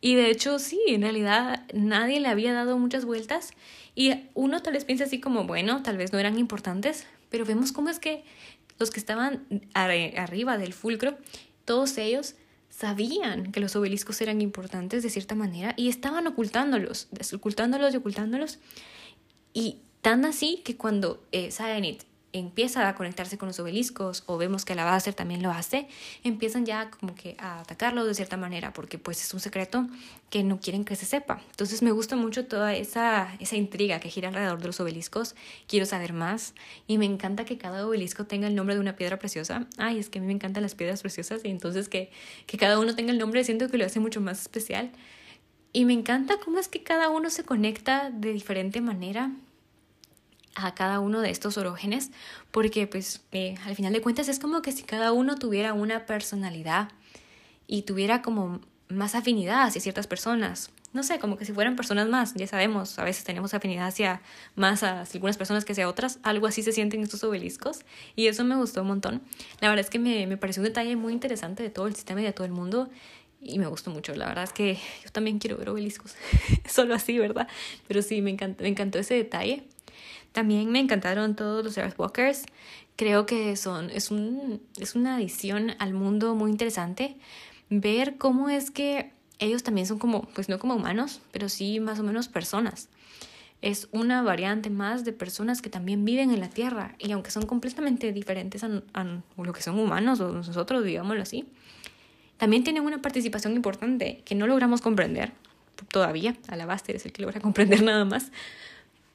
Y de hecho sí, en realidad nadie le había dado muchas vueltas y uno tal vez piensa así como, bueno, tal vez no eran importantes, pero vemos cómo es que los que estaban arriba del fulcro, todos ellos sabían que los obeliscos eran importantes de cierta manera y estaban ocultándolos, ocultándolos y ocultándolos. Y tan así que cuando eh, empieza a conectarse con los obeliscos o vemos que la hacer también lo hace, empiezan ya como que a atacarlo de cierta manera porque pues es un secreto que no quieren que se sepa. Entonces me gusta mucho toda esa, esa intriga que gira alrededor de los obeliscos, quiero saber más y me encanta que cada obelisco tenga el nombre de una piedra preciosa. Ay, es que a mí me encantan las piedras preciosas y entonces que, que cada uno tenga el nombre siento que lo hace mucho más especial. Y me encanta cómo es que cada uno se conecta de diferente manera a cada uno de estos orógenes, porque pues eh, al final de cuentas es como que si cada uno tuviera una personalidad y tuviera como más afinidad hacia ciertas personas. No sé, como que si fueran personas más, ya sabemos, a veces tenemos afinidad hacia más a algunas personas que hacia otras, algo así se sienten estos obeliscos y eso me gustó un montón. La verdad es que me, me pareció un detalle muy interesante de todo el sistema y de todo el mundo y me gustó mucho. La verdad es que yo también quiero ver obeliscos, solo así, ¿verdad? Pero sí, me encantó, me encantó ese detalle. También me encantaron todos los Earthwalkers. Creo que son, es, un, es una adición al mundo muy interesante. Ver cómo es que ellos también son como, pues no como humanos, pero sí más o menos personas. Es una variante más de personas que también viven en la Tierra y aunque son completamente diferentes a, a lo que son humanos o nosotros, digámoslo así, también tienen una participación importante que no logramos comprender todavía. Alabaster es el que logra comprender nada más.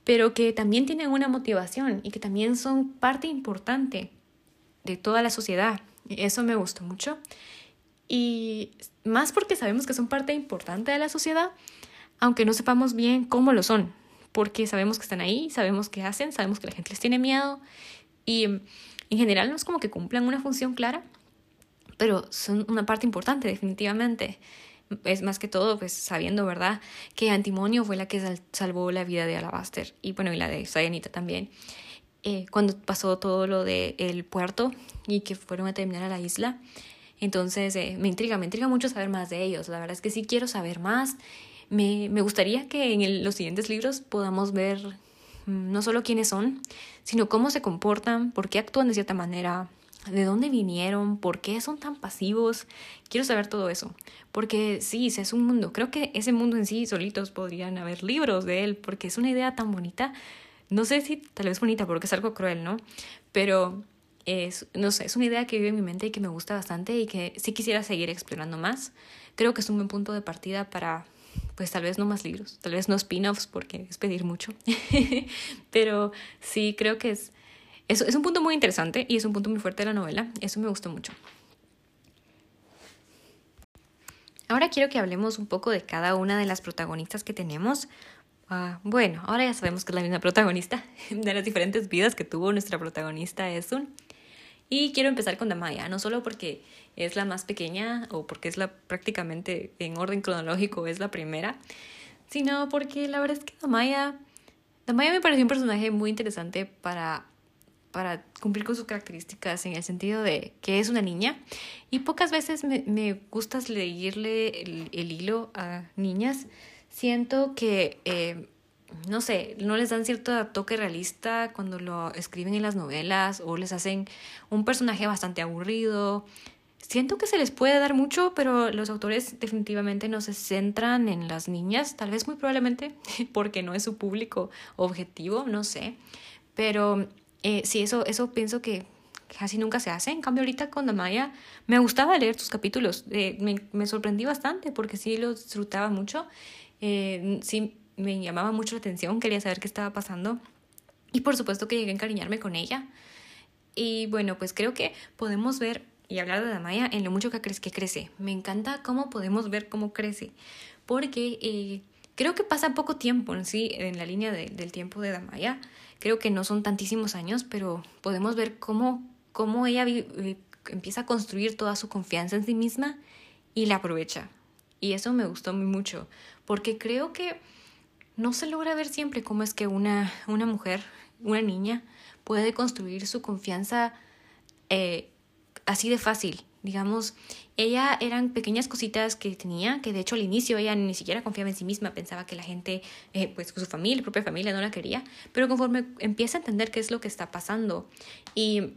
Pero que también tienen una motivación y que también son parte importante de toda la sociedad. Eso me gustó mucho. Y más porque sabemos que son parte importante de la sociedad, aunque no sepamos bien cómo lo son. Porque sabemos que están ahí, sabemos qué hacen, sabemos que la gente les tiene miedo. Y en general no es como que cumplan una función clara, pero son una parte importante definitivamente. Es más que todo, pues sabiendo, ¿verdad? Que Antimonio fue la que salvó la vida de Alabaster y bueno, y la de Sayanita también. Eh, cuando pasó todo lo del puerto y que fueron a terminar a la isla. Entonces eh, me intriga, me intriga mucho saber más de ellos. La verdad es que sí quiero saber más. Me, me gustaría que en los siguientes libros podamos ver mm, no solo quiénes son, sino cómo se comportan, por qué actúan de cierta manera, de dónde vinieron, por qué son tan pasivos. Quiero saber todo eso, porque sí, es un mundo. Creo que ese mundo en sí solitos podrían haber libros de él, porque es una idea tan bonita. No sé si tal vez bonita, porque es algo cruel, ¿no? Pero es, no sé, es una idea que vive en mi mente y que me gusta bastante y que sí quisiera seguir explorando más. Creo que es un buen punto de partida para, pues tal vez no más libros, tal vez no spin-offs, porque es pedir mucho. Pero sí, creo que es es, es un punto muy interesante y es un punto muy fuerte de la novela. Eso me gustó mucho. Ahora quiero que hablemos un poco de cada una de las protagonistas que tenemos. Uh, bueno, ahora ya sabemos que es la misma protagonista de las diferentes vidas que tuvo nuestra protagonista Esun. Y quiero empezar con Damaya, no solo porque es la más pequeña o porque es la prácticamente en orden cronológico es la primera, sino porque la verdad es que Damaya, Damaya me pareció un personaje muy interesante para para cumplir con sus características en el sentido de que es una niña y pocas veces me, me gusta leerle el, el, hilo a niñas. Siento que, eh, no sé, no les dan cierto toque realista cuando lo escriben en las novelas o les hacen un personaje bastante aburrido. Siento que se les puede dar mucho, pero los autores definitivamente no se centran en las niñas, tal vez muy probablemente porque no es su público objetivo, no sé. Pero eh, sí, eso, eso pienso que casi nunca se hace. En cambio, ahorita con Damaya me gustaba leer tus capítulos. Eh, me, me, sorprendí bastante porque sí los disfrutaba mucho. Eh, sí, me llamaba mucho la atención, quería saber qué estaba pasando. Y por supuesto que llegué a encariñarme con ella. Y bueno, pues creo que podemos ver y hablar de Damaya en lo mucho que, crece, que crece. Me encanta cómo podemos ver cómo crece. Porque eh, creo que pasa poco tiempo en sí en la línea de, del tiempo de Damaya. Creo que no son tantísimos años, pero podemos ver cómo, cómo ella empieza a construir toda su confianza en sí misma y la aprovecha. Y eso me gustó muy mucho, porque creo que no se logra ver siempre cómo es que una, una mujer, una niña, puede construir su confianza eh, así de fácil. Digamos, ella eran pequeñas cositas que tenía, que de hecho al inicio ella ni siquiera confiaba en sí misma, pensaba que la gente, eh, pues su familia, propia familia no la quería, pero conforme empieza a entender qué es lo que está pasando y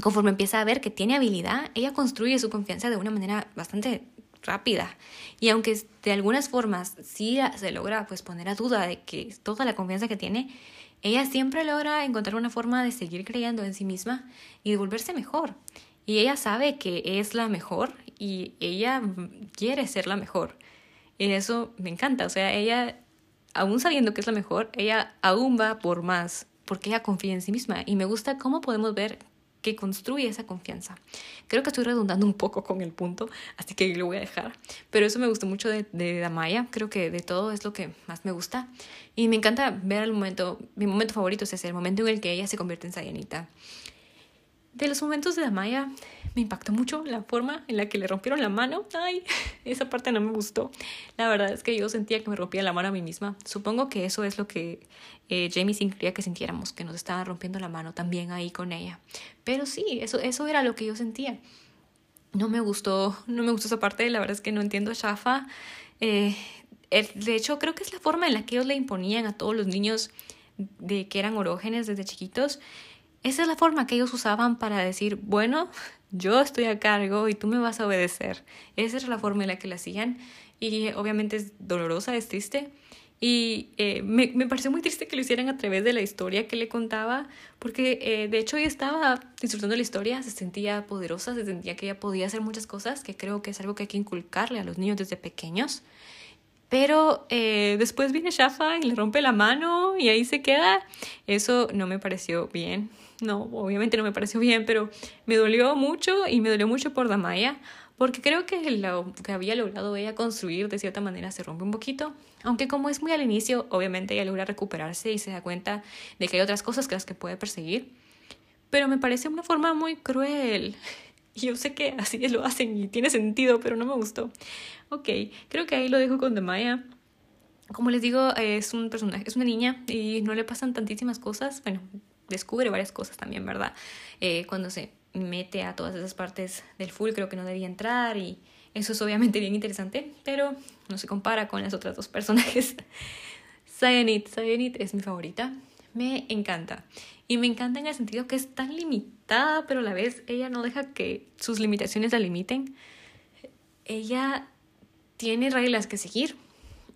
conforme empieza a ver que tiene habilidad, ella construye su confianza de una manera bastante rápida. Y aunque de algunas formas sí se logra pues poner a duda de que toda la confianza que tiene, ella siempre logra encontrar una forma de seguir creyendo en sí misma y de volverse mejor. Y ella sabe que es la mejor y ella quiere ser la mejor. Y eso me encanta. O sea, ella, aún sabiendo que es la mejor, ella aún va por más, porque ella confía en sí misma. Y me gusta cómo podemos ver que construye esa confianza. Creo que estoy redundando un poco con el punto, así que lo voy a dejar. Pero eso me gustó mucho de, de Damaya, creo que de todo es lo que más me gusta. Y me encanta ver el momento, mi momento favorito es ese, el momento en el que ella se convierte en Sayanita. De los momentos de Damaya me impactó mucho la forma en la que le rompieron la mano. Ay, esa parte no me gustó. La verdad es que yo sentía que me rompía la mano a mí misma. Supongo que eso es lo que eh, Jamie sin quería que sintiéramos, que nos estaban rompiendo la mano también ahí con ella. Pero sí, eso, eso era lo que yo sentía. no me gustó, no me gustó esa parte, la verdad es que no entiendo a Shafa. Eh, de hecho, creo que es la forma en la que ellos le imponían a todos los niños de que eran orógenes desde chiquitos. Esa es la forma que ellos usaban para decir, bueno, yo estoy a cargo y tú me vas a obedecer. Esa era la forma en la que la hacían y obviamente es dolorosa, es triste. Y eh, me, me, pareció muy triste que lo hicieran a través de la historia que le contaba, porque eh, de hecho ella estaba disfrutando la historia, se sentía poderosa, se sentía que ella podía hacer muchas cosas, que creo que es algo que hay que inculcarle a los niños desde pequeños. Pero eh, después viene Shafa y le rompe la mano y ahí se queda. Eso no me pareció bien. No, obviamente no me pareció bien, pero me dolió mucho y me dolió mucho por Damaya, porque creo que lo que había logrado ella construir de cierta manera se rompe un poquito. Aunque como es muy al inicio, obviamente ella logra recuperarse y se da cuenta de que hay otras cosas que las que puede perseguir. Pero me parece una forma muy cruel. Yo sé que así lo hacen y tiene sentido, pero no me gustó. Ok, creo que ahí lo dejo con Demaya. Como les digo, es un personaje, es una niña y no le pasan tantísimas cosas. Bueno, descubre varias cosas también, ¿verdad? Eh, cuando se mete a todas esas partes del full, creo que no debía entrar y eso es obviamente bien interesante, pero no se compara con las otras dos personajes. Cyanide, Cyanide es mi favorita, me encanta. Y me encanta en el sentido que es tan limitada, pero a la vez ella no deja que sus limitaciones la limiten. Ella tiene reglas que seguir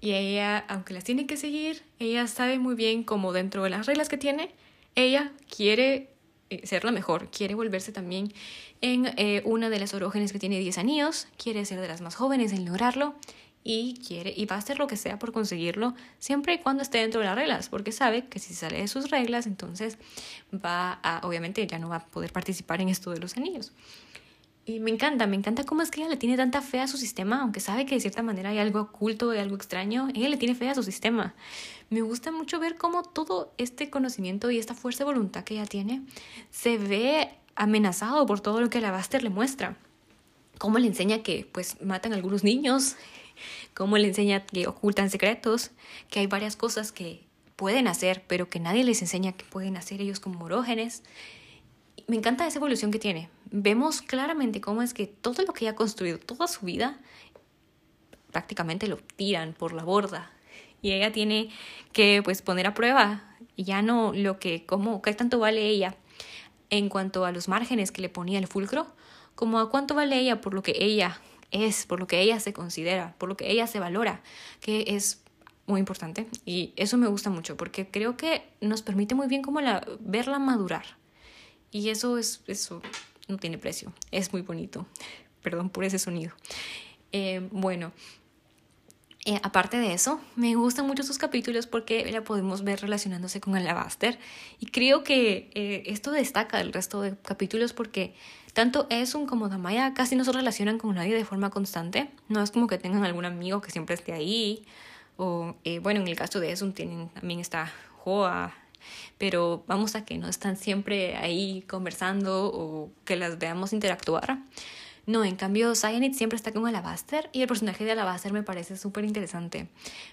y ella, aunque las tiene que seguir, ella sabe muy bien cómo dentro de las reglas que tiene, ella quiere eh, ser la mejor, quiere volverse también en eh, una de las orógenes que tiene 10 años, quiere ser de las más jóvenes en lograrlo y quiere y va a hacer lo que sea por conseguirlo siempre y cuando esté dentro de las reglas porque sabe que si sale de sus reglas entonces va a obviamente ya no va a poder participar en esto de los anillos y me encanta, me encanta cómo es que ella le tiene tanta fe a su sistema, aunque sabe que de cierta manera hay algo oculto, hay algo extraño, ella le tiene fe a su sistema. Me gusta mucho ver cómo todo este conocimiento y esta fuerza de voluntad que ella tiene se ve amenazado por todo lo que Alabaster le muestra. Cómo le enseña que pues matan a algunos niños, cómo le enseña que ocultan secretos, que hay varias cosas que pueden hacer, pero que nadie les enseña que pueden hacer ellos como orógenes. Me encanta esa evolución que tiene. Vemos claramente cómo es que todo lo que ella ha construido toda su vida prácticamente lo tiran por la borda y ella tiene que pues poner a prueba ya no lo que cómo qué tanto vale ella en cuanto a los márgenes que le ponía el fulcro, como a cuánto vale ella por lo que ella es, por lo que ella se considera, por lo que ella se valora, que es muy importante y eso me gusta mucho porque creo que nos permite muy bien como la verla madurar. Y eso es eso no tiene precio, es muy bonito. Perdón por ese sonido. Eh, bueno, eh, aparte de eso, me gustan mucho sus capítulos porque la podemos ver relacionándose con Alabaster y creo que eh, esto destaca del resto de capítulos porque tanto Esun como Damaya casi no se relacionan con nadie de forma constante. No es como que tengan algún amigo que siempre esté ahí o eh, bueno, en el caso de Esun tienen, también está Joa, pero vamos a que no están siempre ahí conversando o que las veamos interactuar. No, en cambio, Cyanide siempre está con Alabaster y el personaje de Alabaster me parece súper interesante.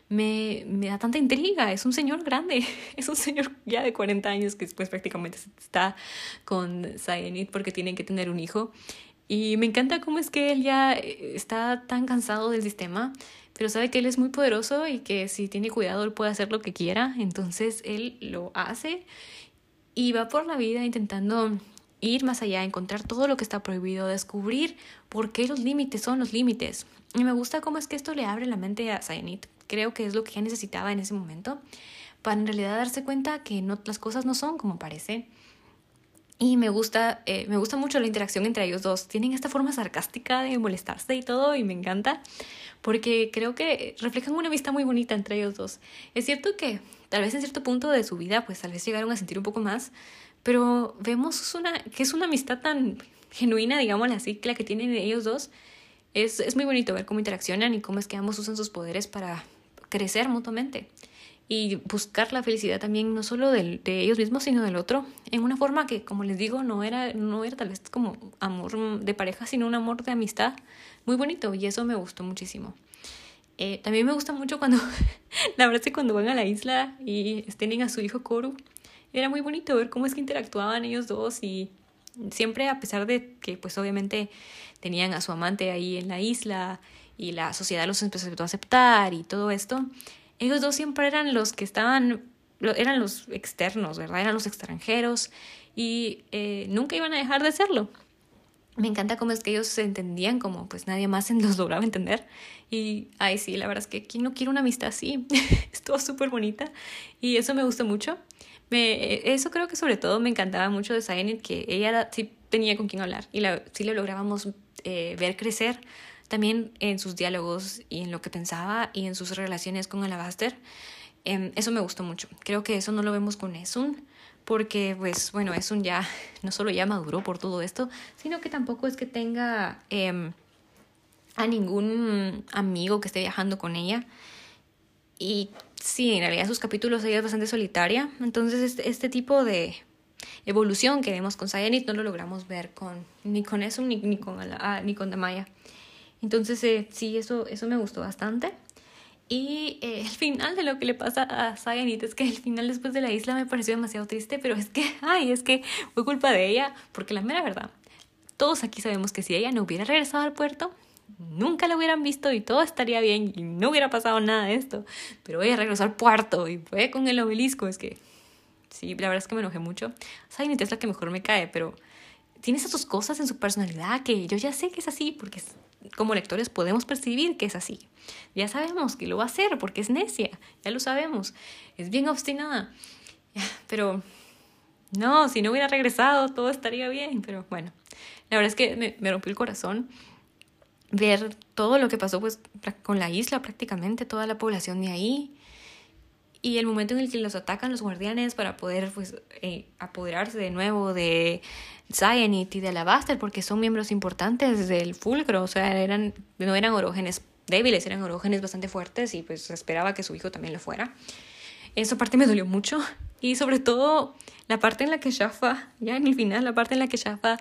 Me, me da tanta intriga, es un señor grande, es un señor ya de 40 años que después prácticamente está con Cyanide porque tienen que tener un hijo. Y me encanta cómo es que él ya eh, está tan cansado del sistema, pero sabe que él es muy poderoso y que si tiene cuidado él puede hacer lo que quiera, entonces él lo hace y va por la vida intentando ir más allá, encontrar todo lo que está prohibido, descubrir por qué los límites son los límites. Y me gusta cómo es que esto le abre la mente a Cyanide. Creo que es lo que ella necesitaba en ese momento para en realidad darse cuenta que no, las cosas no son como parece. Y me gusta, eh, me gusta mucho la interacción entre ellos dos. Tienen esta forma sarcástica de molestarse y todo, y me encanta, porque creo que reflejan una vista muy bonita entre ellos dos. Es cierto que tal vez en cierto punto de su vida, pues tal vez llegaron a sentir un poco más, pero vemos una, que es una amistad tan genuina, digamos así, que la que tienen ellos dos. Es, es muy bonito ver cómo interaccionan y cómo es que ambos usan sus poderes para crecer mutuamente y buscar la felicidad también no solo del, de ellos mismos sino del otro en una forma que como les digo no era no era tal vez como amor de pareja sino un amor de amistad muy bonito y eso me gustó muchísimo eh, también me gusta mucho cuando la verdad es que cuando van a la isla y tienen a su hijo Koru era muy bonito ver cómo es que interactuaban ellos dos y siempre a pesar de que pues obviamente tenían a su amante ahí en la isla y la sociedad los empezó a aceptar y todo esto, ellos dos siempre eran los que estaban, eran los externos, ¿verdad? Eran los extranjeros y eh, nunca iban a dejar de serlo. Me encanta cómo es que ellos se entendían como pues nadie más los lograba entender. Y, ay, sí, la verdad es que ¿quién no quiere una amistad así? Estuvo súper bonita y eso me gustó mucho. Me, eso creo que sobre todo me encantaba mucho de Cyanide, que ella sí tenía con quién hablar y la, sí le lográbamos eh, ver crecer también en sus diálogos y en lo que pensaba y en sus relaciones con Alabaster. Eh, eso me gustó mucho. Creo que eso no lo vemos con Esun, porque pues bueno, Esun ya no solo ya maduró por todo esto, sino que tampoco es que tenga eh, a ningún amigo que esté viajando con ella. Y sí, en realidad sus capítulos ella es bastante solitaria. Entonces este, este tipo de evolución que vemos con Sayanit no lo logramos ver con ni con Esun ni, ni con, ah, ni con Damaya. Entonces, eh, sí, eso, eso me gustó bastante. Y eh, el final de lo que le pasa a Sayanit es que el final después de la isla me pareció demasiado triste, pero es que, ay, es que fue culpa de ella, porque la mera verdad, todos aquí sabemos que si ella no hubiera regresado al puerto, nunca la hubieran visto y todo estaría bien y no hubiera pasado nada de esto. Pero ella regresó al puerto y fue con el obelisco, es que, sí, la verdad es que me enojé mucho. Sayanit es la que mejor me cae, pero tiene esas cosas en su personalidad que yo ya sé que es así, porque como lectores podemos percibir que es así. Ya sabemos que lo va a hacer porque es necia, ya lo sabemos. Es bien obstinada. Pero no, si no hubiera regresado todo estaría bien. Pero bueno, la verdad es que me, me rompió el corazón ver todo lo que pasó pues con la isla prácticamente, toda la población de ahí. Y el momento en el que los atacan los guardianes para poder pues eh, apoderarse de nuevo de Cyanide y de Alabaster porque son miembros importantes del Fulcro, o sea, eran, no eran orógenes débiles, eran orógenes bastante fuertes y pues esperaba que su hijo también lo fuera. Esa parte me dolió mucho y sobre todo la parte en la que Shafa, ya en el final, la parte en la que Shafa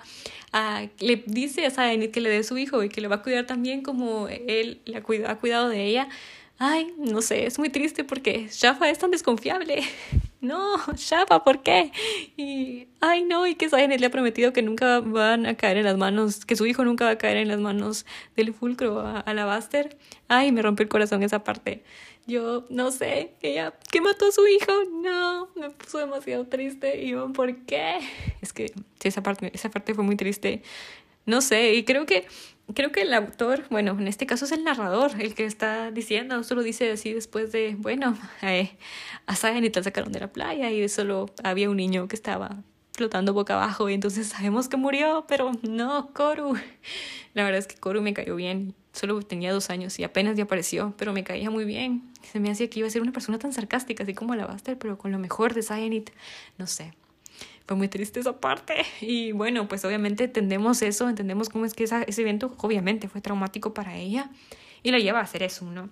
ah, le dice a Cyanide que le dé su hijo y que lo va a cuidar también como él la ha cuidado de ella. Ay, no sé, es muy triste porque Shafa es tan desconfiable no, Shapa, ¿por qué? Y, ay, no, y que Sayan le ha prometido que nunca van a caer en las manos, que su hijo nunca va a caer en las manos del fulcro Alabaster. Ay, me rompió el corazón esa parte. Yo, no sé, ella, ¿qué mató a su hijo? No, me puso demasiado triste. Y yo, ¿por qué? Es que esa parte, esa parte fue muy triste. No sé, y creo que creo que el autor, bueno, en este caso es el narrador, el que está diciendo, solo dice así después de, bueno, eh, a Sagan tal sacaron de la playa y solo había un niño que estaba flotando boca abajo y entonces sabemos que murió, pero no, Koru. La verdad es que Koru me cayó bien, solo tenía dos años y apenas ya apareció, pero me caía muy bien. Se me hacía que iba a ser una persona tan sarcástica, así como Alabaster, pero con lo mejor de Cyanide, no sé fue muy triste esa parte. Y bueno, pues obviamente entendemos eso, entendemos cómo es que ese evento obviamente fue traumático para ella y la lleva a hacer eso, ¿no?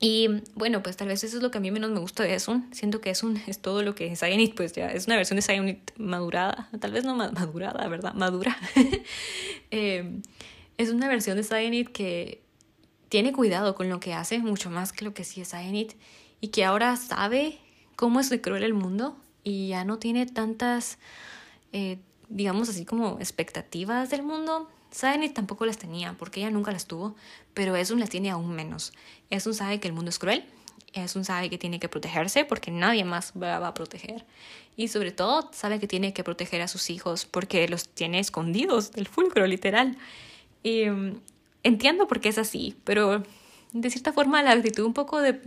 Y bueno, pues tal vez eso es lo que a mí menos me gusta de Esun. Siento que Esun es todo lo que es Cyanide, pues ya es una versión de Cyanide madurada. Tal vez no madurada, ¿verdad? Madura. eh, es una versión de Cyanide que tiene cuidado con lo que hace, mucho más que lo que sí es Cyanide. Y que ahora sabe cómo es cruel el mundo y ya no tiene tantas, eh, digamos así como expectativas del mundo. Cyanide tampoco las tenía, porque ella nunca las tuvo, pero Esun las tiene aún menos. Esun sabe que el mundo es cruel, Esun sabe que tiene que protegerse porque nadie más va a proteger. Y sobre todo sabe que tiene que proteger a sus hijos porque los tiene escondidos del fulcro, literal. Mm, entiendo por qué es así, pero de cierta forma la actitud un poco de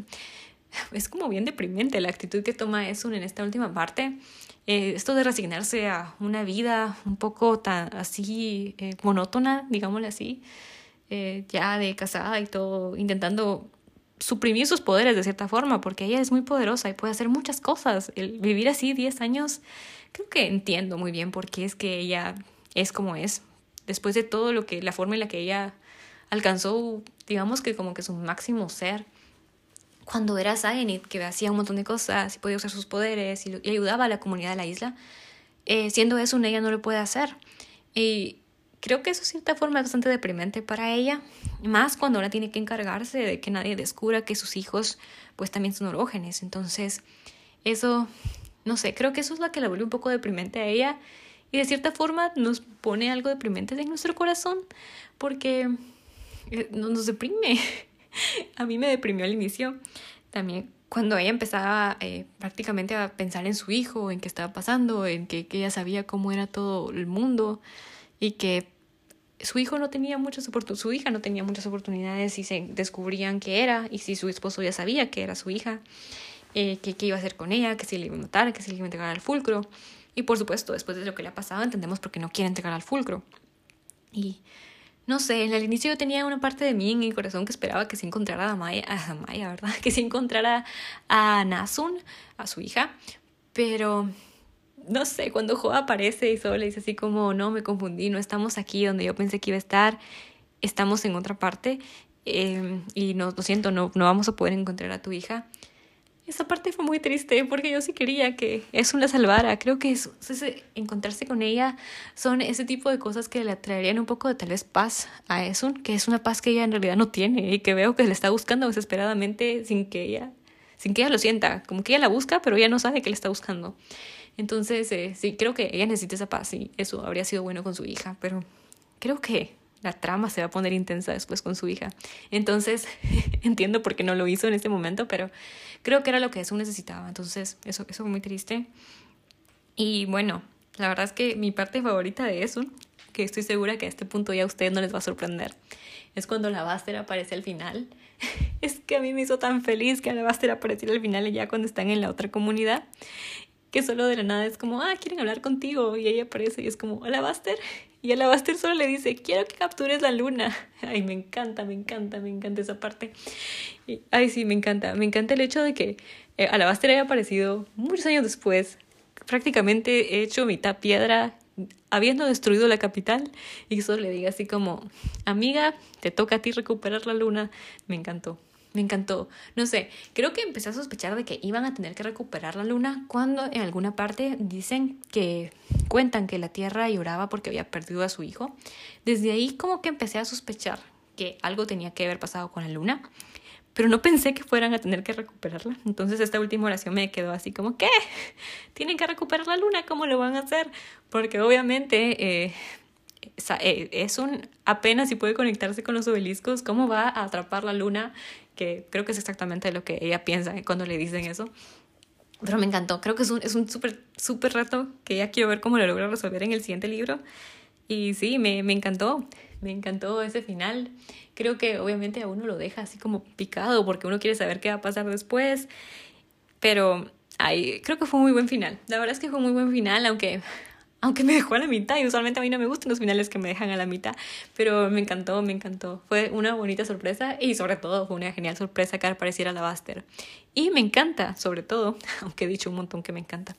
es como bien deprimente la actitud que toma Esun en esta última parte. Eh, esto de resignarse a una vida un poco tan así eh, monótona, digámosle así, eh, ya de casada y todo, intentando suprimir sus poderes de cierta forma, porque ella es muy poderosa y puede hacer muchas cosas. El vivir así 10 años, creo que entiendo muy bien por qué es que ella es como es. Después de todo lo que, la forma en la que ella alcanzó, digamos que como que su máximo ser cuando era Cyanide, que hacía un montón de cosas y podía usar sus poderes y, ayudaba a la comunidad de la isla, eh, siendo eso, ella no lo puede hacer. Y creo que eso de cierta forma es bastante deprimente para ella, más cuando ahora tiene que encargarse de que nadie descubra que sus hijos pues también son orógenes. Entonces, eso, no sé, creo que eso es lo que la vuelve un poco deprimente a ella. Y de cierta forma nos pone algo deprimente en nuestro corazón porque eh, nos deprime. a mí me deprimió al inicio también cuando ella empezaba eh, prácticamente a pensar en su hijo, en qué estaba pasando, en que, que ella sabía cómo era todo el mundo y que su hijo no tenía muchas oportunidades, su hija no tenía muchas oportunidades y se descubrían que era, y si su esposo ya sabía que era su hija, eh, qué iba a hacer con ella, que si le iba a matar, que si le iba a entregar al fulcro. Y por supuesto, después de lo que le ha pasado, entendemos por qué no quiere entregar al fulcro. Y no sé, en el inicio yo tenía una parte de mí en mi corazón que esperaba que se encontrara a Maya, a Maya, ¿verdad? Que se encontrara a Nasun, a su hija, pero no sé, cuando Joa aparece y solo le dice así como, no, me confundí, no estamos aquí donde yo pensé que iba a estar, estamos en otra parte eh, y no, lo siento, no, no vamos a poder encontrar a tu hija. Esa parte fue muy triste porque yo sí quería que Esun la salvara. Creo que es, encontrarse con ella son ese tipo de cosas que le traerían un poco de tal vez paz a Esun, que es una paz que ella en realidad no tiene y que veo que le está buscando desesperadamente sin que ella, sin que ella lo sienta. Como que ella la busca, pero ella no sabe que le está buscando. Entonces, eh, sí, creo que ella necesita esa paz y eso habría sido bueno con su hija, pero creo que la trama se va a poner intensa después con su hija. Entonces, entiendo por qué no lo hizo en este momento, pero creo que era lo que eso necesitaba. Entonces, eso, eso fue muy triste. Y bueno, la verdad es que mi parte favorita de eso, que estoy segura que a este punto ya a ustedes no les va a sorprender, es cuando la Buster aparece al final. es que a mí me hizo tan feliz que la Buster apareciera al final y ya cuando están en la otra comunidad que solo de la nada es como, ah, quieren hablar contigo. Y ella aparece y es como, hola Buster. Y a la Buster solo le dice, quiero que captures la luna. Ay, me encanta, me encanta, me encanta esa parte. Y, ay, sí, me encanta. Me encanta el hecho de que eh, a la Buster haya aparecido muchos años después, prácticamente hecho mitad piedra, habiendo destruido la capital, y solo le diga así como, amiga, te toca a ti recuperar la luna. Me encantó. Me encantó. No sé, creo que empecé a sospechar de que iban a tener que recuperar la luna cuando en alguna parte dicen que cuentan que la Tierra lloraba porque había perdido a su hijo. Desde ahí como que empecé a sospechar que algo tenía que haber pasado con la luna, pero no pensé que fueran a tener que recuperarla. Entonces esta última oración me quedó así como, ¿qué? ¿Tienen que recuperar la luna? ¿Cómo lo van a hacer? Porque obviamente... Eh, eh, es un apenas si puede conectarse con los obeliscos, ¿cómo va a atrapar la luna que creo que es exactamente lo que ella piensa cuando le dicen eso. Pero me encantó, creo que es un es un súper súper reto que ya quiero ver cómo lo logra resolver en el siguiente libro. Y sí, me, me encantó, me encantó ese final. Creo que obviamente a uno lo deja así como picado porque uno quiere saber qué va a pasar después. Pero ay, creo que fue un muy buen final. La verdad es que fue un muy buen final, aunque aunque me dejó a la mitad y usualmente a mí no me gustan los finales que me dejan a la mitad, pero me encantó, me encantó. Fue una bonita sorpresa y sobre todo fue una genial sorpresa que apareciera la Buster. Y me encanta, sobre todo, aunque he dicho un montón que me encanta,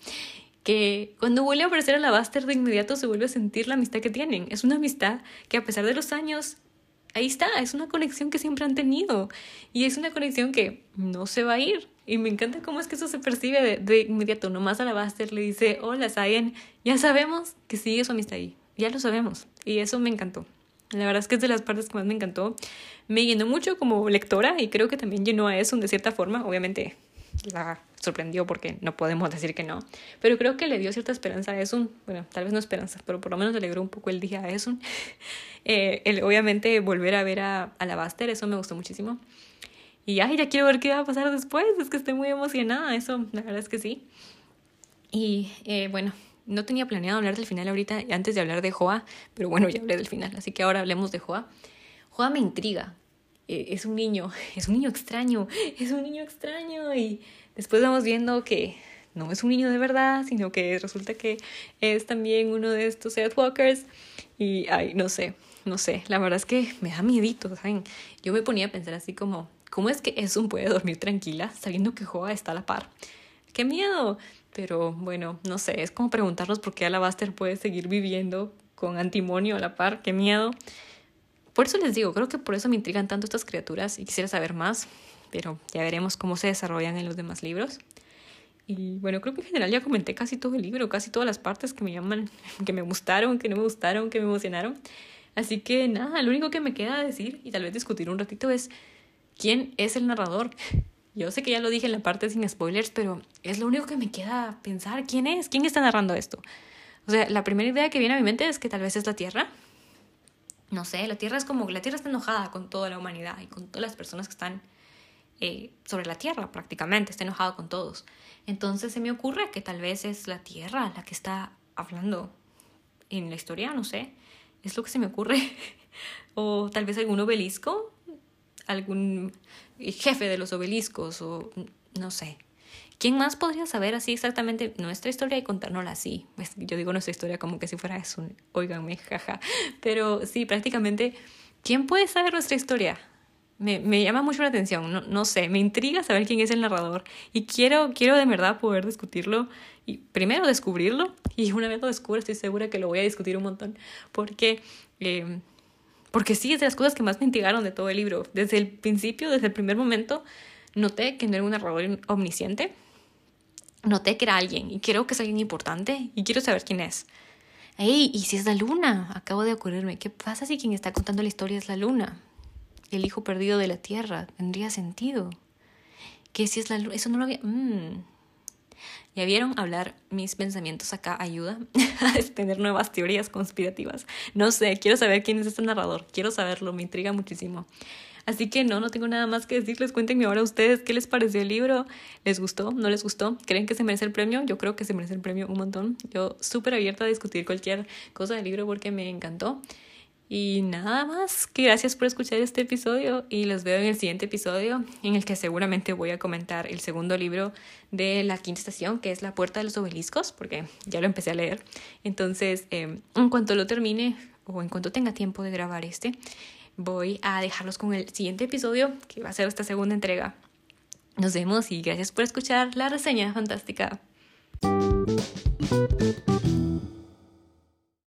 que cuando vuelve a aparecer a la Buster de inmediato se vuelve a sentir la amistad que tienen. Es una amistad que a pesar de los años ahí está, es una conexión que siempre han tenido y es una conexión que no se va a ir. Y me encanta cómo es que eso se percibe de, de inmediato. Nomás a la Buster le dice, hola Sayen, ya sabemos que sigue su amistad ahí, ya lo sabemos. Y eso me encantó. La verdad es que es de las partes que más me encantó. Me llenó mucho como lectora y creo que también llenó a eso de cierta forma. Obviamente la sorprendió porque no podemos decir que no. Pero creo que le dio cierta esperanza a Esun. Bueno, tal vez no esperanza, pero por lo menos le alegró un poco el día a Esun. Eh, el, obviamente volver a ver a, a la Buster, eso me gustó muchísimo. Y ay, ya quiero ver qué va a pasar después. Es que estoy muy emocionada. Eso, la verdad es que sí. Y eh, bueno, no tenía planeado hablar del final ahorita antes de hablar de Joa, pero bueno, ya hablé del final. Así que ahora hablemos de Joa. Joa me intriga. Eh, es un niño, es un niño extraño, es un niño extraño. Y después vamos viendo que no es un niño de verdad, sino que resulta que es también uno de estos Walkers. Y ay, no sé, no sé. La verdad es que me da miedito, ¿saben? Yo me ponía a pensar así como ¿Cómo es que Esun puede dormir tranquila sabiendo que Joa está a la par? ¡Qué miedo! Pero bueno, no sé, es como preguntarnos por qué Alabaster puede seguir viviendo con antimonio a la par. ¡Qué miedo! Por eso les digo, creo que por eso me intrigan tanto estas criaturas y quisiera saber más, pero ya veremos cómo se desarrollan en los demás libros. Y bueno, creo que en general ya comenté casi todo el libro, casi todas las partes que me llaman, que me gustaron, que no me gustaron, que me emocionaron. Así que nada, lo único que me queda decir y tal vez discutir un ratito es ¿Quién es el narrador? Yo sé que ya lo dije en la parte sin spoilers, pero es lo único que me queda pensar. ¿Quién es? ¿Quién está narrando esto? O sea, la primera idea que viene a mi mente es que tal vez es la Tierra. No sé, la Tierra es como, la Tierra está enojada con toda la humanidad y con todas las personas que están eh, sobre la Tierra prácticamente, está enojada con todos. Entonces se me ocurre que tal vez es la Tierra la que está hablando en la historia, no sé, es lo que se me ocurre. o tal vez algún obelisco, algún jefe de los obeliscos o no sé. ¿Quién más podría saber así exactamente nuestra historia y contárnosla así? Yo digo nuestra historia como que si fuera eso, oiganme, jaja. Pero sí, prácticamente, ¿quién puede saber nuestra historia? Me, me llama mucho la atención, no, no, sé, me intriga saber quién es el narrador y quiero, quiero de verdad poder discutirlo y primero descubrirlo y una vez lo descubra estoy segura que lo voy a discutir un montón porque, eh, porque sí, es de las cosas que más me intrigaron de todo el libro. Desde el principio, desde el primer momento, noté que no era un narrador omnisciente, noté que era alguien y creo que es alguien importante y quiero saber quién es. ¡Ey! ¿Y si es la luna? Acabo de ocurrirme. ¿Qué pasa si quien está contando la historia es la luna? El hijo perdido de la tierra. Tendría sentido. ¿Qué si es la luna? Eso no lo había... Mm. ¿Ya vieron hablar mis pensamientos acá ayuda a tener nuevas teorías conspirativas? No sé, quiero saber quién es este narrador. Quiero saberlo, me intriga muchísimo. Así que no, no tengo nada más que decirles. Cuéntenme ahora ustedes qué les pareció el libro. ¿Les gustó? ¿No les gustó? ¿Creen que se merece el premio? Yo creo que se merece el premio un montón. Yo súper abierta a discutir cualquier cosa del libro porque me encantó. Y nada más, que gracias por escuchar este episodio y los veo en el siguiente episodio en el que seguramente voy a comentar el segundo libro de la quinta estación, que es La Puerta de los Obeliscos, porque ya lo empecé a leer. Entonces, em, en cuanto lo termine o en cuanto tenga tiempo de grabar este, voy a dejarlos con el siguiente episodio, que va a ser esta segunda entrega. Nos vemos y gracias por escuchar la reseña fantástica.